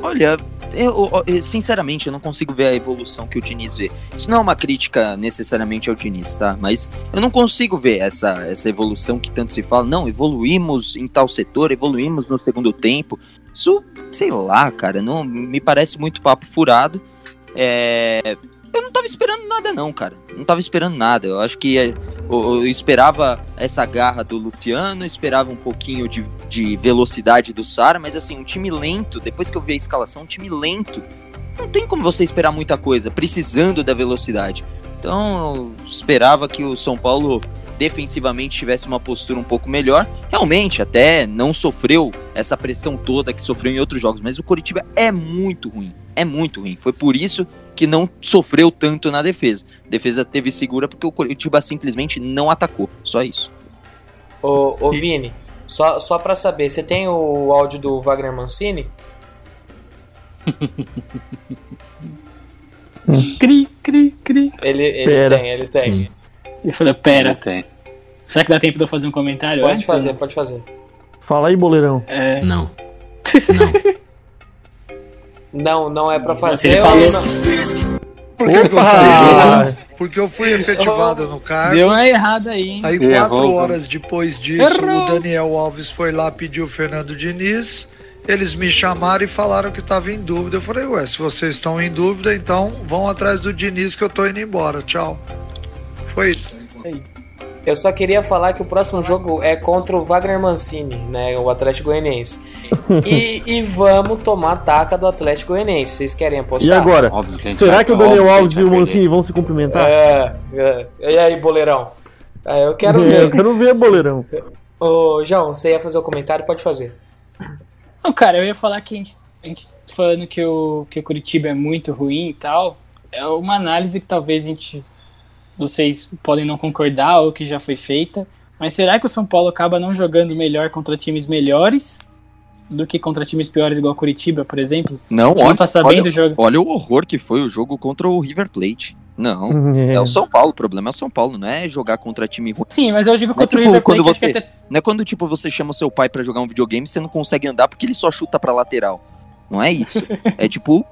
Olha, eu, eu- sinceramente, eu não consigo ver a evolução que o Diniz vê. Isso não é uma crítica necessariamente ao Diniz, tá? Mas eu não consigo ver essa, essa evolução que tanto se fala. Não, evoluímos em tal setor, evoluímos no segundo tempo. Isso, sei lá, cara, não me parece muito papo furado. É, eu não tava esperando nada, não, cara. Não tava esperando nada. Eu acho que é, eu, eu esperava essa garra do Luciano, esperava um pouquinho de, de velocidade do Sara, mas assim, um time lento, depois que eu vi a escalação, um time lento, não tem como você esperar muita coisa, precisando da velocidade. Então, eu esperava que o São Paulo defensivamente tivesse uma postura um pouco melhor. Realmente, até não sofreu essa pressão toda que sofreu em outros jogos, mas o Coritiba é muito ruim. É muito ruim. Foi por isso que não sofreu tanto na defesa. A defesa teve segura porque o Coritiba simplesmente não atacou. Só isso. Ô, ô Vini, só, só pra saber, você tem o áudio do Wagner Mancini? Cri, cri, cri. Ele, ele Pera. tem, ele tem. Sim. Ele falou, pera, Tem. será que dá tempo de eu fazer um comentário Pode antes? fazer, não? pode fazer. Fala aí, boleirão. É... Não. Não. Não, não é pra Se fazer. ele ou falou- não? Por que, que eu saí? Porque eu fui efetivado no cargo. Deu uma errada aí, hein? Aí, Errou, quatro vamos. horas depois disso, Errou. o Daniel Alves foi lá pedir o Fernando Diniz. Eles me chamaram e falaram que estava em dúvida. Eu falei, ué, se vocês estão em dúvida, então vão atrás do Diniz que eu tô indo embora. Tchau. Foi isso. Eu só queria falar que o próximo jogo é contra o Wagner Mancini, né? O Atlético Goianiense. E, e vamos tomar taca do Atlético Goianiense. Vocês querem apostar? E agora? Que Será vai- que o Daniel Alves e o Mancini vão se cumprimentar? É, é. E aí, boleirão? É, eu quero É, ver. eu quero ver, boleirão. Ô, João, você ia fazer o comentário? Pode fazer. Não, cara, eu ia falar que a gente, a gente falando que o, que o Curitiba é muito ruim e tal, é uma análise que talvez a gente. Vocês podem não concordar ou que já foi feita. Mas será que o São Paulo acaba não jogando melhor contra times melhores do que contra times piores, igual Curitiba, por exemplo? Não, A gente não tá sabendo olha, jogar. olha o horror que foi o jogo contra o River Plate. Não, É. é o São Paulo, o problema é o São Paulo, não é jogar contra time ruim. Sim, mas eu digo Não é contra o tipo River Plate. quando você- até- Não é quando, tipo, você chama o seu pai pra jogar um videogame e você não consegue andar porque ele só chuta pra lateral. Não é isso. é tipo,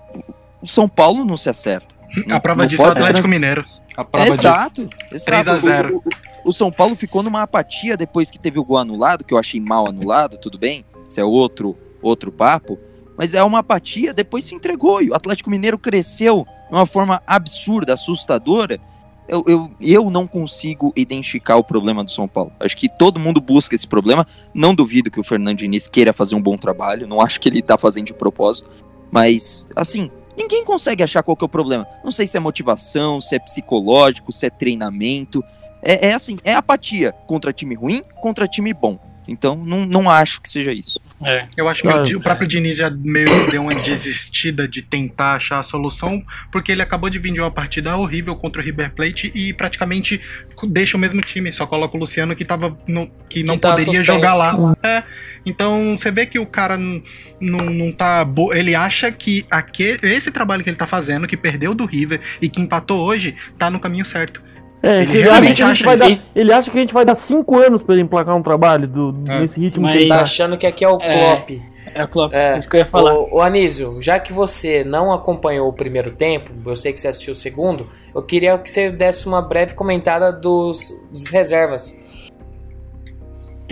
o São Paulo não se acerta. Não- A prova não disso é o Atlético Mineiro. A prova disso. Exato, exato. 3 a 0. O, o- o São Paulo ficou numa apatia depois que teve o gol anulado, que eu achei mal anulado, tudo bem. Isso é outro, outro papo. Mas é uma apatia, depois se entregou. E o Atlético Mineiro cresceu de uma forma absurda, assustadora. Eu, eu, eu não consigo identificar o problema do São Paulo. Acho que todo mundo busca esse problema. Não duvido que o Fernando Diniz queira fazer um bom trabalho. Não acho que ele tá fazendo de propósito. Mas, assim, ninguém consegue achar qual que é o problema. Não sei se é motivação, se é psicológico, se é treinamento. É, é assim, é apatia contra time ruim, contra time bom. Então, não, não acho que seja isso. É. Eu acho que Ah, o, Di- o próprio Diniz já meio que deu uma desistida de tentar achar a solução, porque ele acabou de vir de uma partida horrível contra o River Plate e praticamente deixa o mesmo time, só coloca o Luciano que, tava no- que não Que tá poderia jogar lá. É, então você vê que o cara não, não tá. bo- Ele acha que aque- esse trabalho que ele tá fazendo, que perdeu do River e que empatou hoje, tá no caminho certo. É, Ele ele, acha que a gente acha vai dar, ele acha que a gente vai dar cinco anos pra ele emplacar um trabalho do, É. nesse ritmo Mas- que ele Tá tá. achando que aqui é o É. Klopp. É o Klopp, É. isso que eu ia falar. Ô, ô Anísio, já que você não acompanhou o primeiro tempo, eu sei que você assistiu o segundo, eu queria que você desse uma breve comentada dos, dos reservas.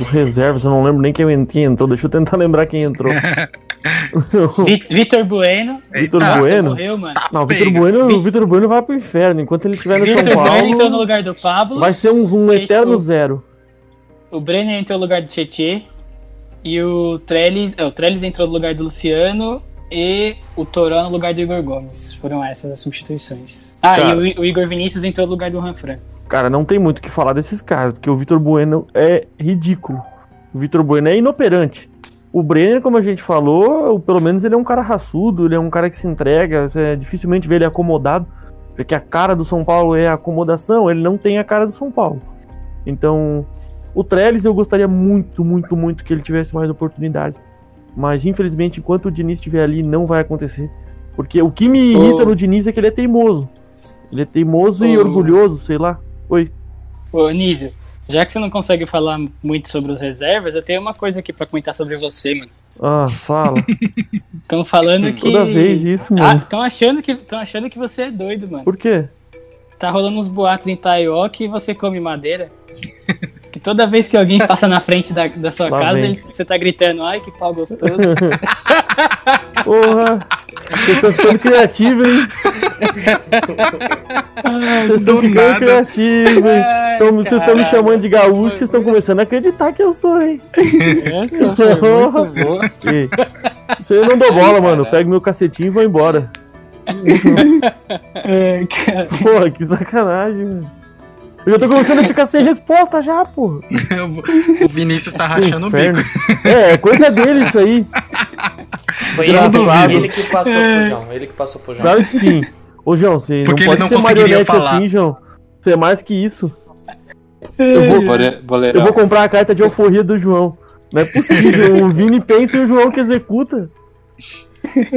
Os reservas, eu não lembro nem quem, quem entrou. Deixa eu tentar lembrar quem entrou. Vi- Vitor Bueno. Vitor Eita, Bueno? Morreu, mano. Não, o Vitor. Bueno, Vitor Bueno vai pro inferno. Enquanto ele estiver no Vitor São Bueno entrou no Paulo, lugar do Pablo. vai ser um, um eterno zero. O Brenner entrou no lugar do Tietê. E o Trellis. É, o Trellis entrou no lugar do Luciano. E o Toró no lugar do Igor Gomes. Foram essas as substituições. Ah, Cara. e o, o Igor Vinícius entrou no lugar do Ranfran. Cara, não tem muito o que falar desses caras, porque o Vitor Bueno é ridículo. O Vitor Bueno é inoperante. O Brenner, como a gente falou, pelo menos ele é um cara raçudo, ele é um cara que se entrega, você dificilmente vê ele acomodado, porque a cara do São Paulo é a acomodação, ele não tem a cara do São Paulo. Então, o Trellis eu gostaria muito, muito, muito que ele tivesse mais oportunidade. Mas infelizmente, enquanto o Diniz estiver ali, não vai acontecer. Porque o que me irrita Ô. no Diniz é que ele é teimoso. Ele é teimoso e Ô. orgulhoso, sei lá. Oi. Ô, Nísio, já que você não consegue falar muito sobre os reservas, eu tenho uma coisa aqui pra comentar sobre você, mano. Ah, fala. Estão falando que. Toda vez isso, Ah, mano. estão achando, que, achando que você é doido, mano. Por quê? Tá rolando uns boatos em Taió que você come madeira. Toda vez que alguém passa na frente da, da sua Lá casa, ele- você tá gritando, ai que pau gostoso. Porra! Vocês estão ficando criativos, hein? Vocês estão Do ficando nada. criativos, hein? Ai, Então, vocês estão me chamando de gaúcho, vocês estão começando a acreditar que eu sou, hein? Essa foi muito boa. Isso aí eu não dou bola, mano. Eu pego meu cacetinho e vou embora. Ai, cara. Porra, que sacanagem, mano. Eu já tô começando a ficar sem resposta já, porra. o Vinícius tá rachando o bico. É, é coisa dele isso aí. Foi ele, ele que passou pro João. Ele que passou pro João. Claro que sim. Ô, João, você não Porque ele pode não ser marionete falar. assim, João. Você é mais que isso. Eu vou, Boleirão. eu vou comprar a carta de alforria do João. Não é possível. O Vini pensa e o João que executa.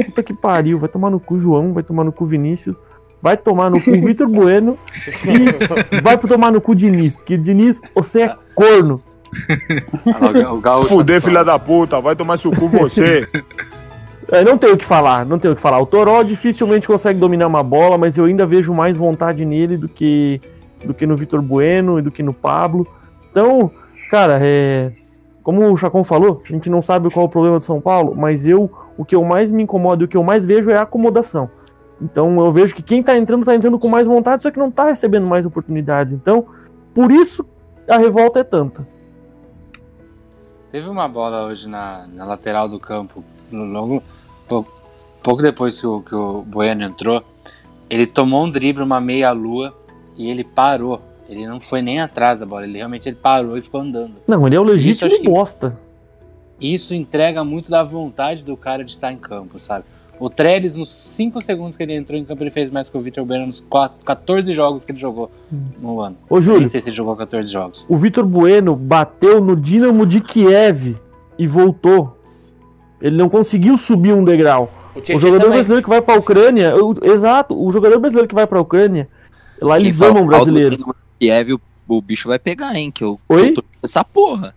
Puta que pariu. Vai tomar no cu João, vai tomar no cu Vinícius, vai tomar no cu Vitor Bueno e vai tomar no cu Diniz. Porque Diniz, você é corno. Fuder, filha da puta, vai tomar seu cu você. É, não tenho o que falar, não tenho o que falar. O Toró dificilmente consegue dominar uma bola, mas eu ainda vejo mais vontade nele do que do que no Vitor Bueno e do que no Pablo. Então, cara, é, como o Chacon falou, a gente não sabe qual é o problema do São Paulo, mas eu o que eu mais me incomoda e o que eu mais vejo é a acomodação. Então eu vejo que quem tá entrando tá entrando com mais vontade, só que não tá recebendo mais oportunidades. Então, por isso a revolta é tanta. Teve uma bola hoje na, na lateral do campo, no longo, pouco, pouco depois que o, que o Bueno entrou. Ele tomou um drible, uma meia-lua, e ele parou. Ele não foi nem atrás da bola, ele realmente ele parou e ficou andando. Não, ele é o Isso, legítimo acho que- bosta. Isso entrega muito da vontade do cara de estar em campo, sabe? O Trellis, nos 5 segundos que ele entrou em campo, ele fez mais que o Vitor Bueno nos quatro- 14 jogos que ele jogou no ano. Ô, Júlio, Nem sei se ele jogou 14 jogos. o Vitor Bueno bateu no Dinamo de Kiev e voltou. Ele não conseguiu subir um degrau. O O jogador também. brasileiro que vai pra Ucrânia, o- exato, o jogador brasileiro que vai pra Ucrânia, lá Quem eles fala amam o brasileiro. Kiev, o, o bicho vai pegar, hein? Que eu, Oi? eu por essa porra.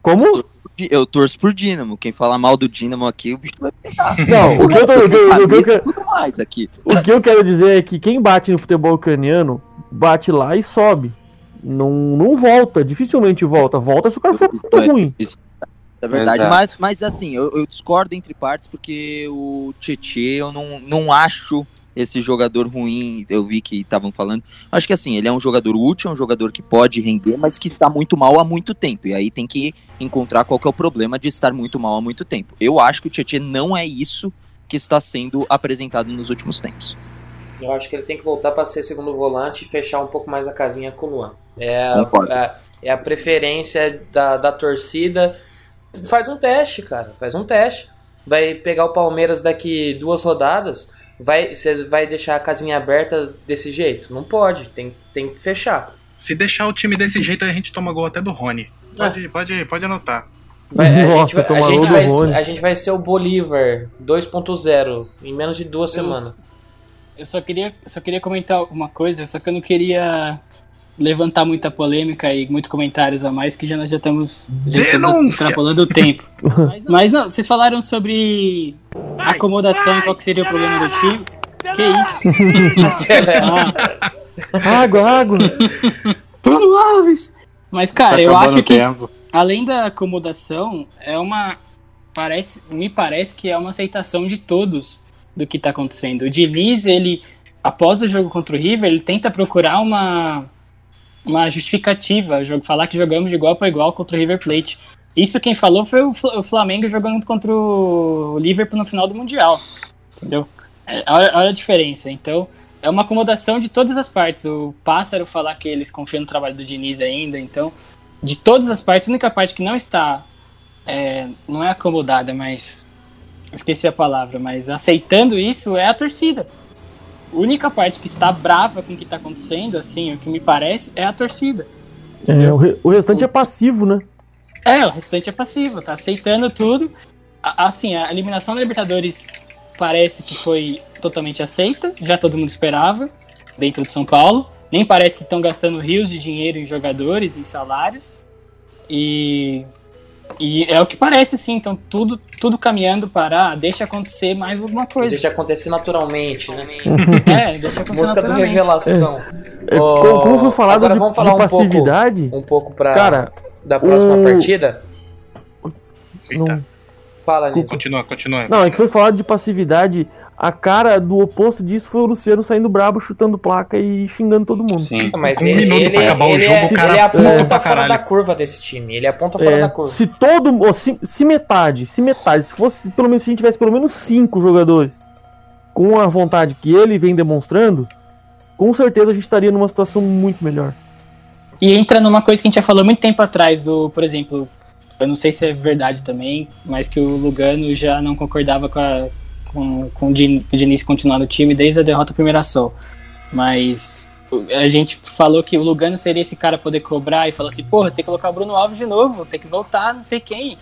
Como? Eu torço por Dinamo. Quem falar mal do Dinamo aqui, o bicho vai pegar. Não, o que eu, tô- o que o que eu quero- tudo mais aqui. o que eu quero dizer é que quem bate no futebol ucraniano, bate lá e sobe. Não, não volta, dificilmente volta. Volta se o cara for muito é- ruim. Isso é verdade. Exato. Mas, mas assim, eu, eu discordo entre partes porque o Tietê, eu não, não acho esse jogador ruim. Eu vi que estavam falando. Acho que assim, ele é um jogador útil, é um jogador que pode render, mas que está muito mal há muito tempo. E aí tem que encontrar qual que é o problema de estar muito mal há muito tempo. Eu acho que o Tietê não é isso que está sendo apresentado nos últimos tempos. Eu acho que ele tem que voltar para ser segundo volante e fechar um pouco mais a casinha com o Luan. É, a- é, é a preferência da, da torcida. Faz um teste, cara. Faz um teste. Vai pegar o Palmeiras daqui duas rodadas. Vai, você vai deixar a casinha aberta desse jeito? Não pode. Tem, tem que fechar. Se deixar o time desse jeito, a gente toma gol até do Rony. Pode, pode, pode anotar. Vai- a, Nossa, gente vai, a, tomar gente vai, Rony. a gente vai ser o Bolívar 2.0 em menos de duas Eu- semanas. Eu só queria, só queria comentar uma coisa, só que eu não queria levantar muita polêmica e muitos comentários a mais, que já nós já estamos, já estamos extrapolando o tempo. Mas não, vocês falaram sobre acomodação e qual que seria o problema do time. Que isso? Acelera. Ah, Água, água. Bruno Alves! Mas, cara, Tá eu acho que tempo. além da acomodação, é uma. Parece, me parece que é uma aceitação de todos do que tá acontecendo. O Diniz, ele, após o jogo contra o River, ele tenta procurar uma, uma justificativa, falar que jogamos de igual para igual contra o River Plate. Isso quem falou foi o Fla- o Flamengo jogando contra o Liverpool no final do Mundial. Entendeu? É, olha, a diferença. Então, é uma acomodação de todas as partes. O Pássaro falar que eles confiam no trabalho do Diniz ainda. Então, de todas as partes, a única parte que não está. é, não é acomodada, mas. Esqueci a palavra, mas aceitando isso é a torcida. A única parte que está brava com o que está acontecendo, assim, o que me parece, é a torcida. É, o, re- o restante é passivo, né? É, o restante é passivo, tá aceitando tudo. A- Assim, a eliminação da Libertadores parece que foi totalmente aceita, já todo mundo esperava, dentro de São Paulo. Nem parece que estão gastando rios de dinheiro em jogadores, em salários. E, e é o que parece, assim, então tudo, tudo caminhando para, ah, deixa acontecer mais alguma coisa. Deixa acontecer naturalmente, né? É, deixa acontecer Música do naturalmente. Revelação. É, Ó, como, como foi falado agora de, vamos de falar um passividade, Um pouco pra, cara, da próxima o- partida. Não, Fala nisso. Continua, continua. não, é que foi falado de passividade. A cara do oposto disso foi o Luciano saindo brabo, chutando placa e xingando todo mundo. Sim. Mas Um ele, minuto ele, pra acabar o ele jogo, é, o cara ele é a pula ponta pra fora da curva desse time. Ele é a ponta fora É, da curva. se todo, ou se, se metade, se metade, se fosse pelo menos se a gente tivesse pelo menos cinco jogadores com a vontade que ele vem demonstrando, com certeza a gente estaria numa situação muito melhor. E entra numa coisa que a gente já falou muito tempo atrás, do, por exemplo, eu não sei se é verdade também, mas que o Lugano já não concordava com, a, com, com o Din- o Diniz continuar no time desde a derrota pro Mirassol. Mas a gente falou que o Lugano seria esse cara poder cobrar e falar assim, porra, você tem que colocar o Bruno Alves de novo, tem que voltar, não sei quem.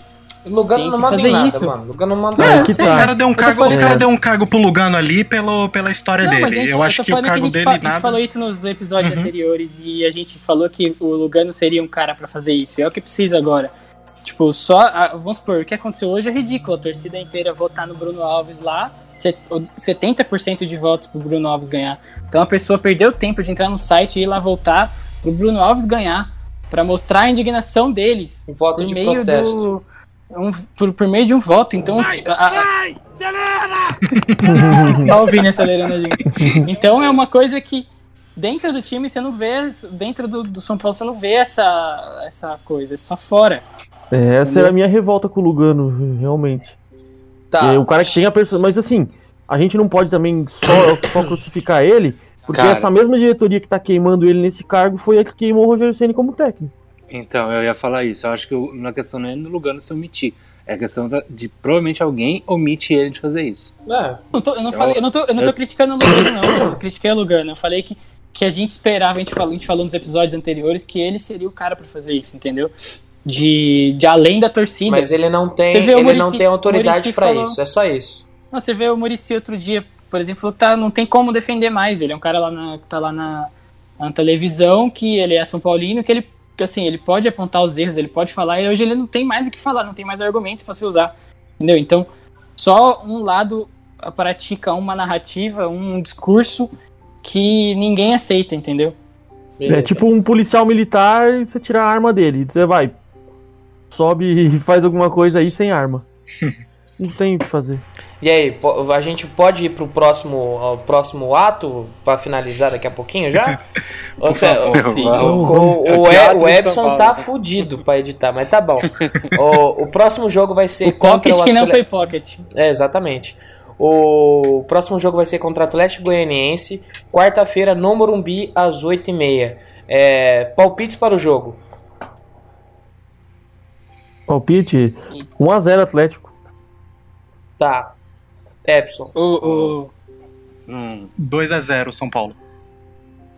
O Lugano não que manda em fazer nada, isso. mano. Lugano não manda É, nada. que Os tá. caras deu um Eu cargo, os falando- cara deu um cargo pro Lugano ali pelo, pela história Não, dele. gente- eu acho tô que o cargo a gente dele fa- A gente nada. falou isso nos episódios Uhum. anteriores e a gente falou que o Lugano seria um cara pra fazer isso. E é o que precisa agora. Tipo, só. a- vamos supor, o que aconteceu hoje é ridículo. A torcida inteira votar no Bruno Alves lá. set- o- 70% de votos pro Bruno Alves ganhar. Então a pessoa perdeu tempo de entrar no site e ir lá votar pro Bruno Alves ganhar. Pra mostrar a indignação deles. Um voto por de meio protesto. do. Um- por, por meio de um voto. Então. a- a- Ó o Vini acelerando a gente. Então é uma coisa que dentro do time você não vê, dentro do, do São Paulo você não vê essa, essa coisa, é só fora. É, essa era a minha revolta com o Lugano, realmente. Tá. É, o cara que tem a pessoa. Mas assim, a gente não pode também só, só crucificar ele, porque Cara. essa mesma diretoria que tá queimando ele nesse cargo foi a que queimou o Rogério Ceni como técnico. Então, eu ia falar isso. Eu acho que o- na questão não é no Lugano se omitir. É a questão de provavelmente alguém omite ele de fazer isso. É, Não tô- eu, não Eu- falei, eu não tô, eu não tô eu- criticando o Lugano, não. Eu critiquei o Lugano. Eu falei que, que a gente esperava, a gente, falou, a gente falou nos episódios anteriores, que ele seria o cara pra fazer isso, entendeu? De, de além da torcida. mas ele não tem, ele Muricy- não tem autoridade falou- isso, é só isso. Não, você vê o Murici outro dia, por exemplo, falou que tá, não tem como defender mais. Ele é um cara lá na, que tá lá na, na televisão, que ele é São Paulino, que ele, que, assim, ele pode apontar os erros, ele pode falar, e hoje ele não tem mais o que falar, não tem mais argumentos pra se usar. Entendeu? Então, só um lado pratica uma narrativa, um discurso que ninguém aceita, entendeu? Beleza. É tipo um policial militar e você tira a arma dele. Você vai, sobe e faz alguma coisa aí sem arma. Não tem o que fazer. E aí, a gente pode ir pro próximo, ao próximo ato pra finalizar daqui a pouquinho já? Ou você- favor, Sim, vamos. o, o, É Epson tá fudido pra editar, mas tá bom. o, o próximo jogo vai ser O contra pocket o que não foi pocket. É, exatamente. O próximo jogo vai ser contra o Atlético Goianiense, quarta-feira no Morumbi, às 8h30. É, palpites para o jogo. Palpite 1x0 Atlético. Tá. Epson, O, o, Hum, 2x0 São Paulo.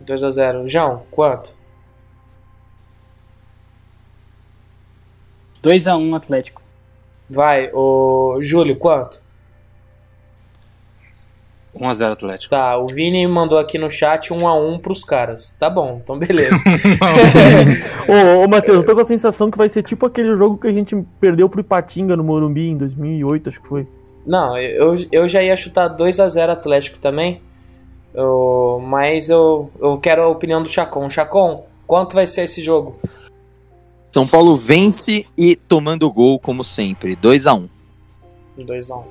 2x0. João, quanto? 2x1 Atlético. Vai. O Júlio, quanto? 1x0 Atlético. Tá, o Vini mandou aqui no chat 1x1 pros caras. Tá bom, então beleza. Ô, ô Matheus, eu tô com a sensação que vai ser tipo aquele jogo que a gente perdeu pro Ipatinga no Morumbi em 2008, acho que foi. Não, eu, eu já ia chutar 2x0 Atlético também. Eu- mas eu, eu quero a opinião do Chacon. Chacon, quanto vai ser esse jogo? São Paulo vence e tomando gol, como sempre. 2x1. 2x1.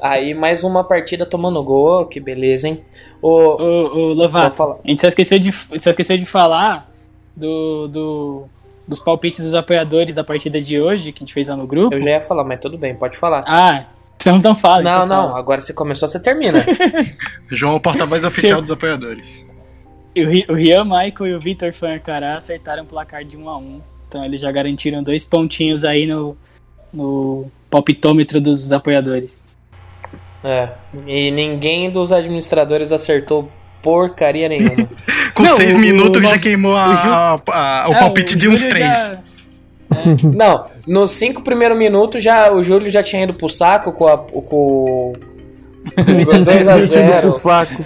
Aí mais uma partida tomando gol, que beleza, hein? O, Ô, ô, Lovato, a gente só esqueceu de, só esqueceu de falar do, do- dos palpites dos apoiadores da partida de hoje, que a gente fez lá no grupo. eu já ia falar, mas tudo bem, pode falar. Ah, você não tão fala. não, então não, fala. agora você começou, você termina. João é o porta-voz oficial dos apoiadores. O, Ri- o Rian Michael e o Vitor Fancará acertaram o placar de 1 a 1 Então eles já garantiram dois pontinhos aí no, no palpitômetro dos apoiadores. é. E ninguém dos administradores acertou porcaria nenhuma. Com Não, 6 o- minutos o- já queimou a- a- a- o É, palpite de uns Júlio 3. Já- não, nos cinco primeiros minutos já o Júlio já tinha ido pro saco com a, com, pro 2x0. saco.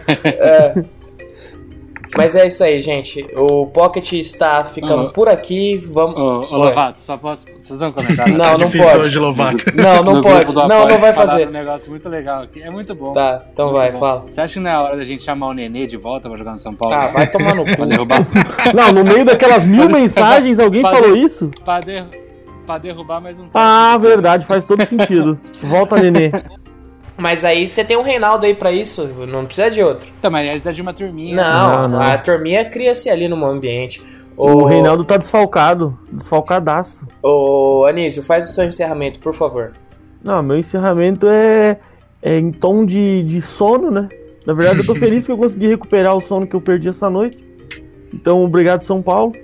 Mas é isso aí, gente. O Pocket está ficando Uhum. por aqui. Vamos. Ô, ô Oi. Lovato, só posso fazer um comentário? Não, Tá não difícil pode. hoje, Lovato. Não, não pode. Não, não vai fazer. um negócio muito legal aqui. É muito bom. Tá, então Muito vai, bom. fala. Você acha que não é hora da gente chamar o Nenê de volta pra jogar no São Paulo? Ah, vai tomar no Pra cu. derrubar, Não, no meio daquelas mil mensagens, alguém Padre- falou isso? pra, der- pra derrubar mais um Ah, verdade, faz todo sentido. Volta, Nenê. Mas aí você tem um Reinaldo aí pra isso. Não precisa de outro. Então, mas eles é de uma turminha. Não, Não, não. a turminha cria-se ali no ambiente. O Reinaldo tá desfalcado, desfalcadaço. Ô, Anísio, faz o seu encerramento, por favor. Não, meu encerramento é, é em tom de, de sono, né? Na verdade, eu tô feliz que eu consegui recuperar o sono que eu perdi essa noite. Então, obrigado, São Paulo.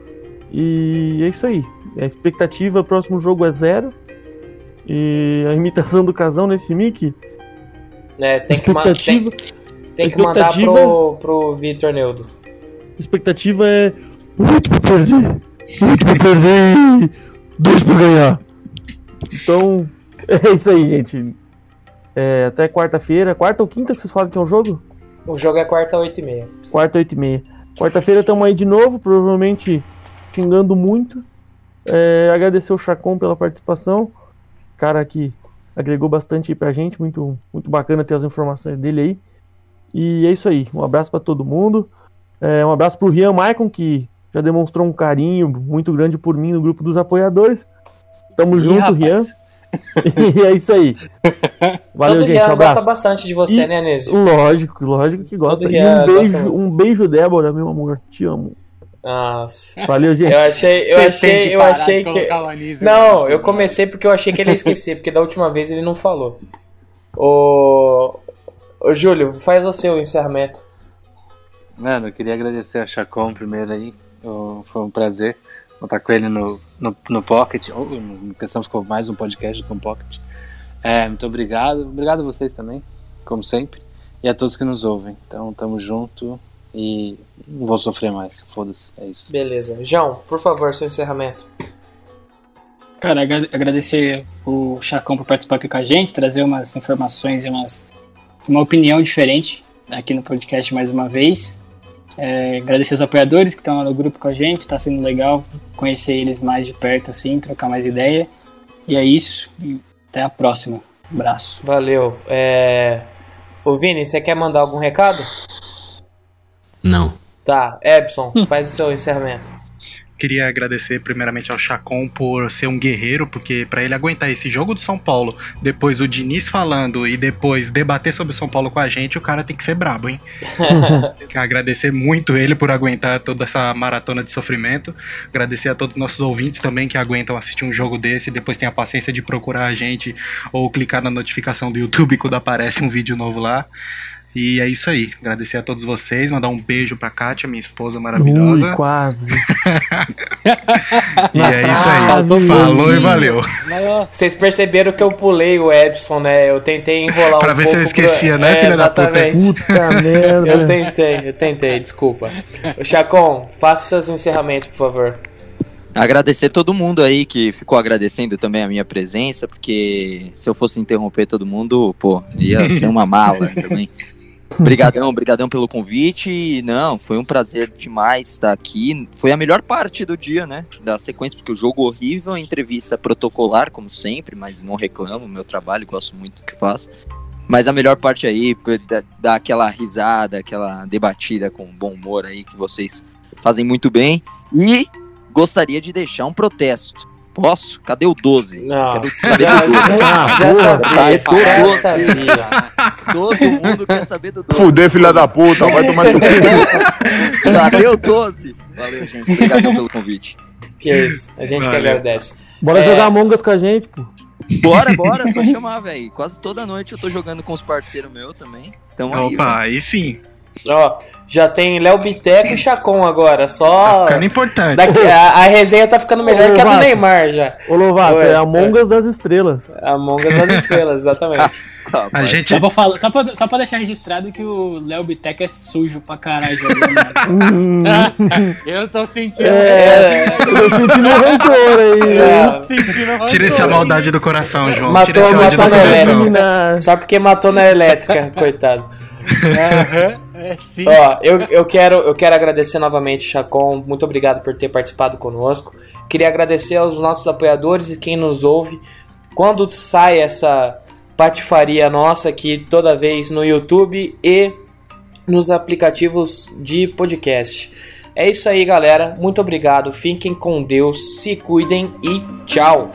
E é isso aí. A expectativa, próximo jogo é zero. E a imitação do casão nesse mic. É, tem que, ma- tem, Expectativa, tem que mandar expectativa- pro, pro Vitor Neudo. expectativa é. Oito pra perder! Oito pra perder! Dois pra ganhar! Então, é isso aí, gente. É, até quarta-feira. Quarta ou quinta que vocês falam que é um jogo? O jogo é quarta, 8 e meia. Quarta, oito e meia. Quarta-feira estamos aí de novo, provavelmente xingando muito. É, agradecer o Chacon pela participação. Cara que agregou bastante aí pra gente. Muito, muito bacana ter as informações dele aí. E é isso aí. Um abraço para todo mundo. É, um abraço pro Rian Maicon, que já demonstrou um carinho muito grande por mim no grupo dos apoiadores. Tamo Ih, junto, rapaz. Rian. e é isso aí. Valeu, Todo gente. Rian Abraço. gosta bastante de você, E- né, Anísio? Lógico, lógico que gosta. E um gosta beijo, muito. um beijo, Débora, meu amor. Te amo. Nossa. Valeu, gente. Eu achei, eu Você tem achei, que eu achei que. Anísio Não, no eu comecei porque eu achei que ele ia esquecer, porque da última vez ele não falou. Ô. Ô, Júlio, faz o seu encerramento. Mano, eu queria agradecer ao Chacon primeiro aí. Foi um prazer contar com ele no, no, no Pocket. Ou pensamos com mais um podcast do Pocket. É, muito obrigado. Obrigado a vocês também, como sempre. E a todos que nos ouvem. Então, tamo junto e não vou sofrer mais. Foda-se, é isso. Beleza. João, por favor, seu encerramento. Cara, agra- agradecer o Chacão por participar aqui com a gente, trazer umas informações e umas, uma opinião diferente aqui no podcast mais uma vez. É, agradecer os apoiadores que estão lá no grupo com a gente, está sendo legal conhecer eles mais de perto, assim, trocar mais ideia. E é isso, até a próxima. Abraço. Valeu. É... Ô, Vini, você quer mandar algum recado? Não. Tá, Epson, faz o seu encerramento. Queria agradecer primeiramente ao Chacon por ser um guerreiro, porque pra ele aguentar esse jogo do São Paulo, depois o Diniz falando e depois debater sobre o São Paulo com a gente, o cara tem que ser brabo, hein? Quero agradecer muito ele por aguentar toda essa maratona de sofrimento. Agradecer a todos os nossos ouvintes também que aguentam assistir um jogo desse e depois tem a paciência de procurar a gente ou clicar na notificação do YouTube quando aparece um vídeo novo lá. E é isso aí. Agradecer a todos vocês, mandar um beijo pra Kátia, minha esposa maravilhosa. Ui, quase. E é isso aí. Faltou Falou e valeu. Vocês perceberam que eu pulei o Epson, né? Eu tentei enrolar Pra um ver pouco. se eu esquecia, né, é, filha da puta? exatamente. Puta merda. Eu tentei, eu tentei, desculpa. Chacon, faça seus encerramentos, por favor. Agradecer todo mundo aí que ficou agradecendo também a minha presença, porque se eu fosse interromper todo mundo, pô, ia ser uma mala também. Obrigadão, obrigadão pelo convite. Não, foi um prazer demais estar aqui. Foi a melhor parte do dia, né? Da sequência, porque o jogo horrível, a entrevista protocolar, como sempre, mas não reclamo, meu trabalho, gosto muito do que faço. Mas a melhor parte aí, dar aquela risada, aquela debatida com bom humor aí, que vocês fazem muito bem. E gostaria de deixar um protesto. Posso? Cadê o 12? Não, Cadê, já, cadê o 12? já Quero sabia, saber do já 12. sabia. Todo mundo quer saber do 12. Fuder, filha da puta, vai tomar seu cu. Cadê o 12? Valeu, gente. Obrigado pelo convite. Que isso, a gente que Valeu. agradece. Bora É. jogar Among Us com a gente, pô. Bora, bora, só chamar, velho. Quase toda noite eu tô jogando com os parceiros meus também. Então aí, Opa, aí sim. Ó, já tem Léo Biteco e Chacon agora, só... Ficando importante. Daqui, a, a resenha tá ficando melhor Ô, que a do. Neymar já. Ô, Lovato, Ué, é Among Us das estrelas. Among Us das estrelas, exatamente. Tá, A gente. Só pra, falar, só, pra, só pra deixar registrado que o Léo Bitec é sujo pra caralho né? Hum, Eu tô sentindo. É, eu tô sentindo rancor aí. né? tô sentindo Tira essa maldade do coração, João. Matou- Tira esse ódio do na coração. Eliminar. só porque matou na elétrica, coitado. Aham, é sim. Ó, eu, eu, quero, eu quero agradecer novamente, Chacon. Muito obrigado por ter participado conosco. Queria agradecer aos nossos apoiadores e quem nos ouve. Quando sai essa patifaria nossa aqui toda vez no YouTube e nos aplicativos de podcast. É isso aí, galera. Muito obrigado. Fiquem com Deus, se cuidem e tchau.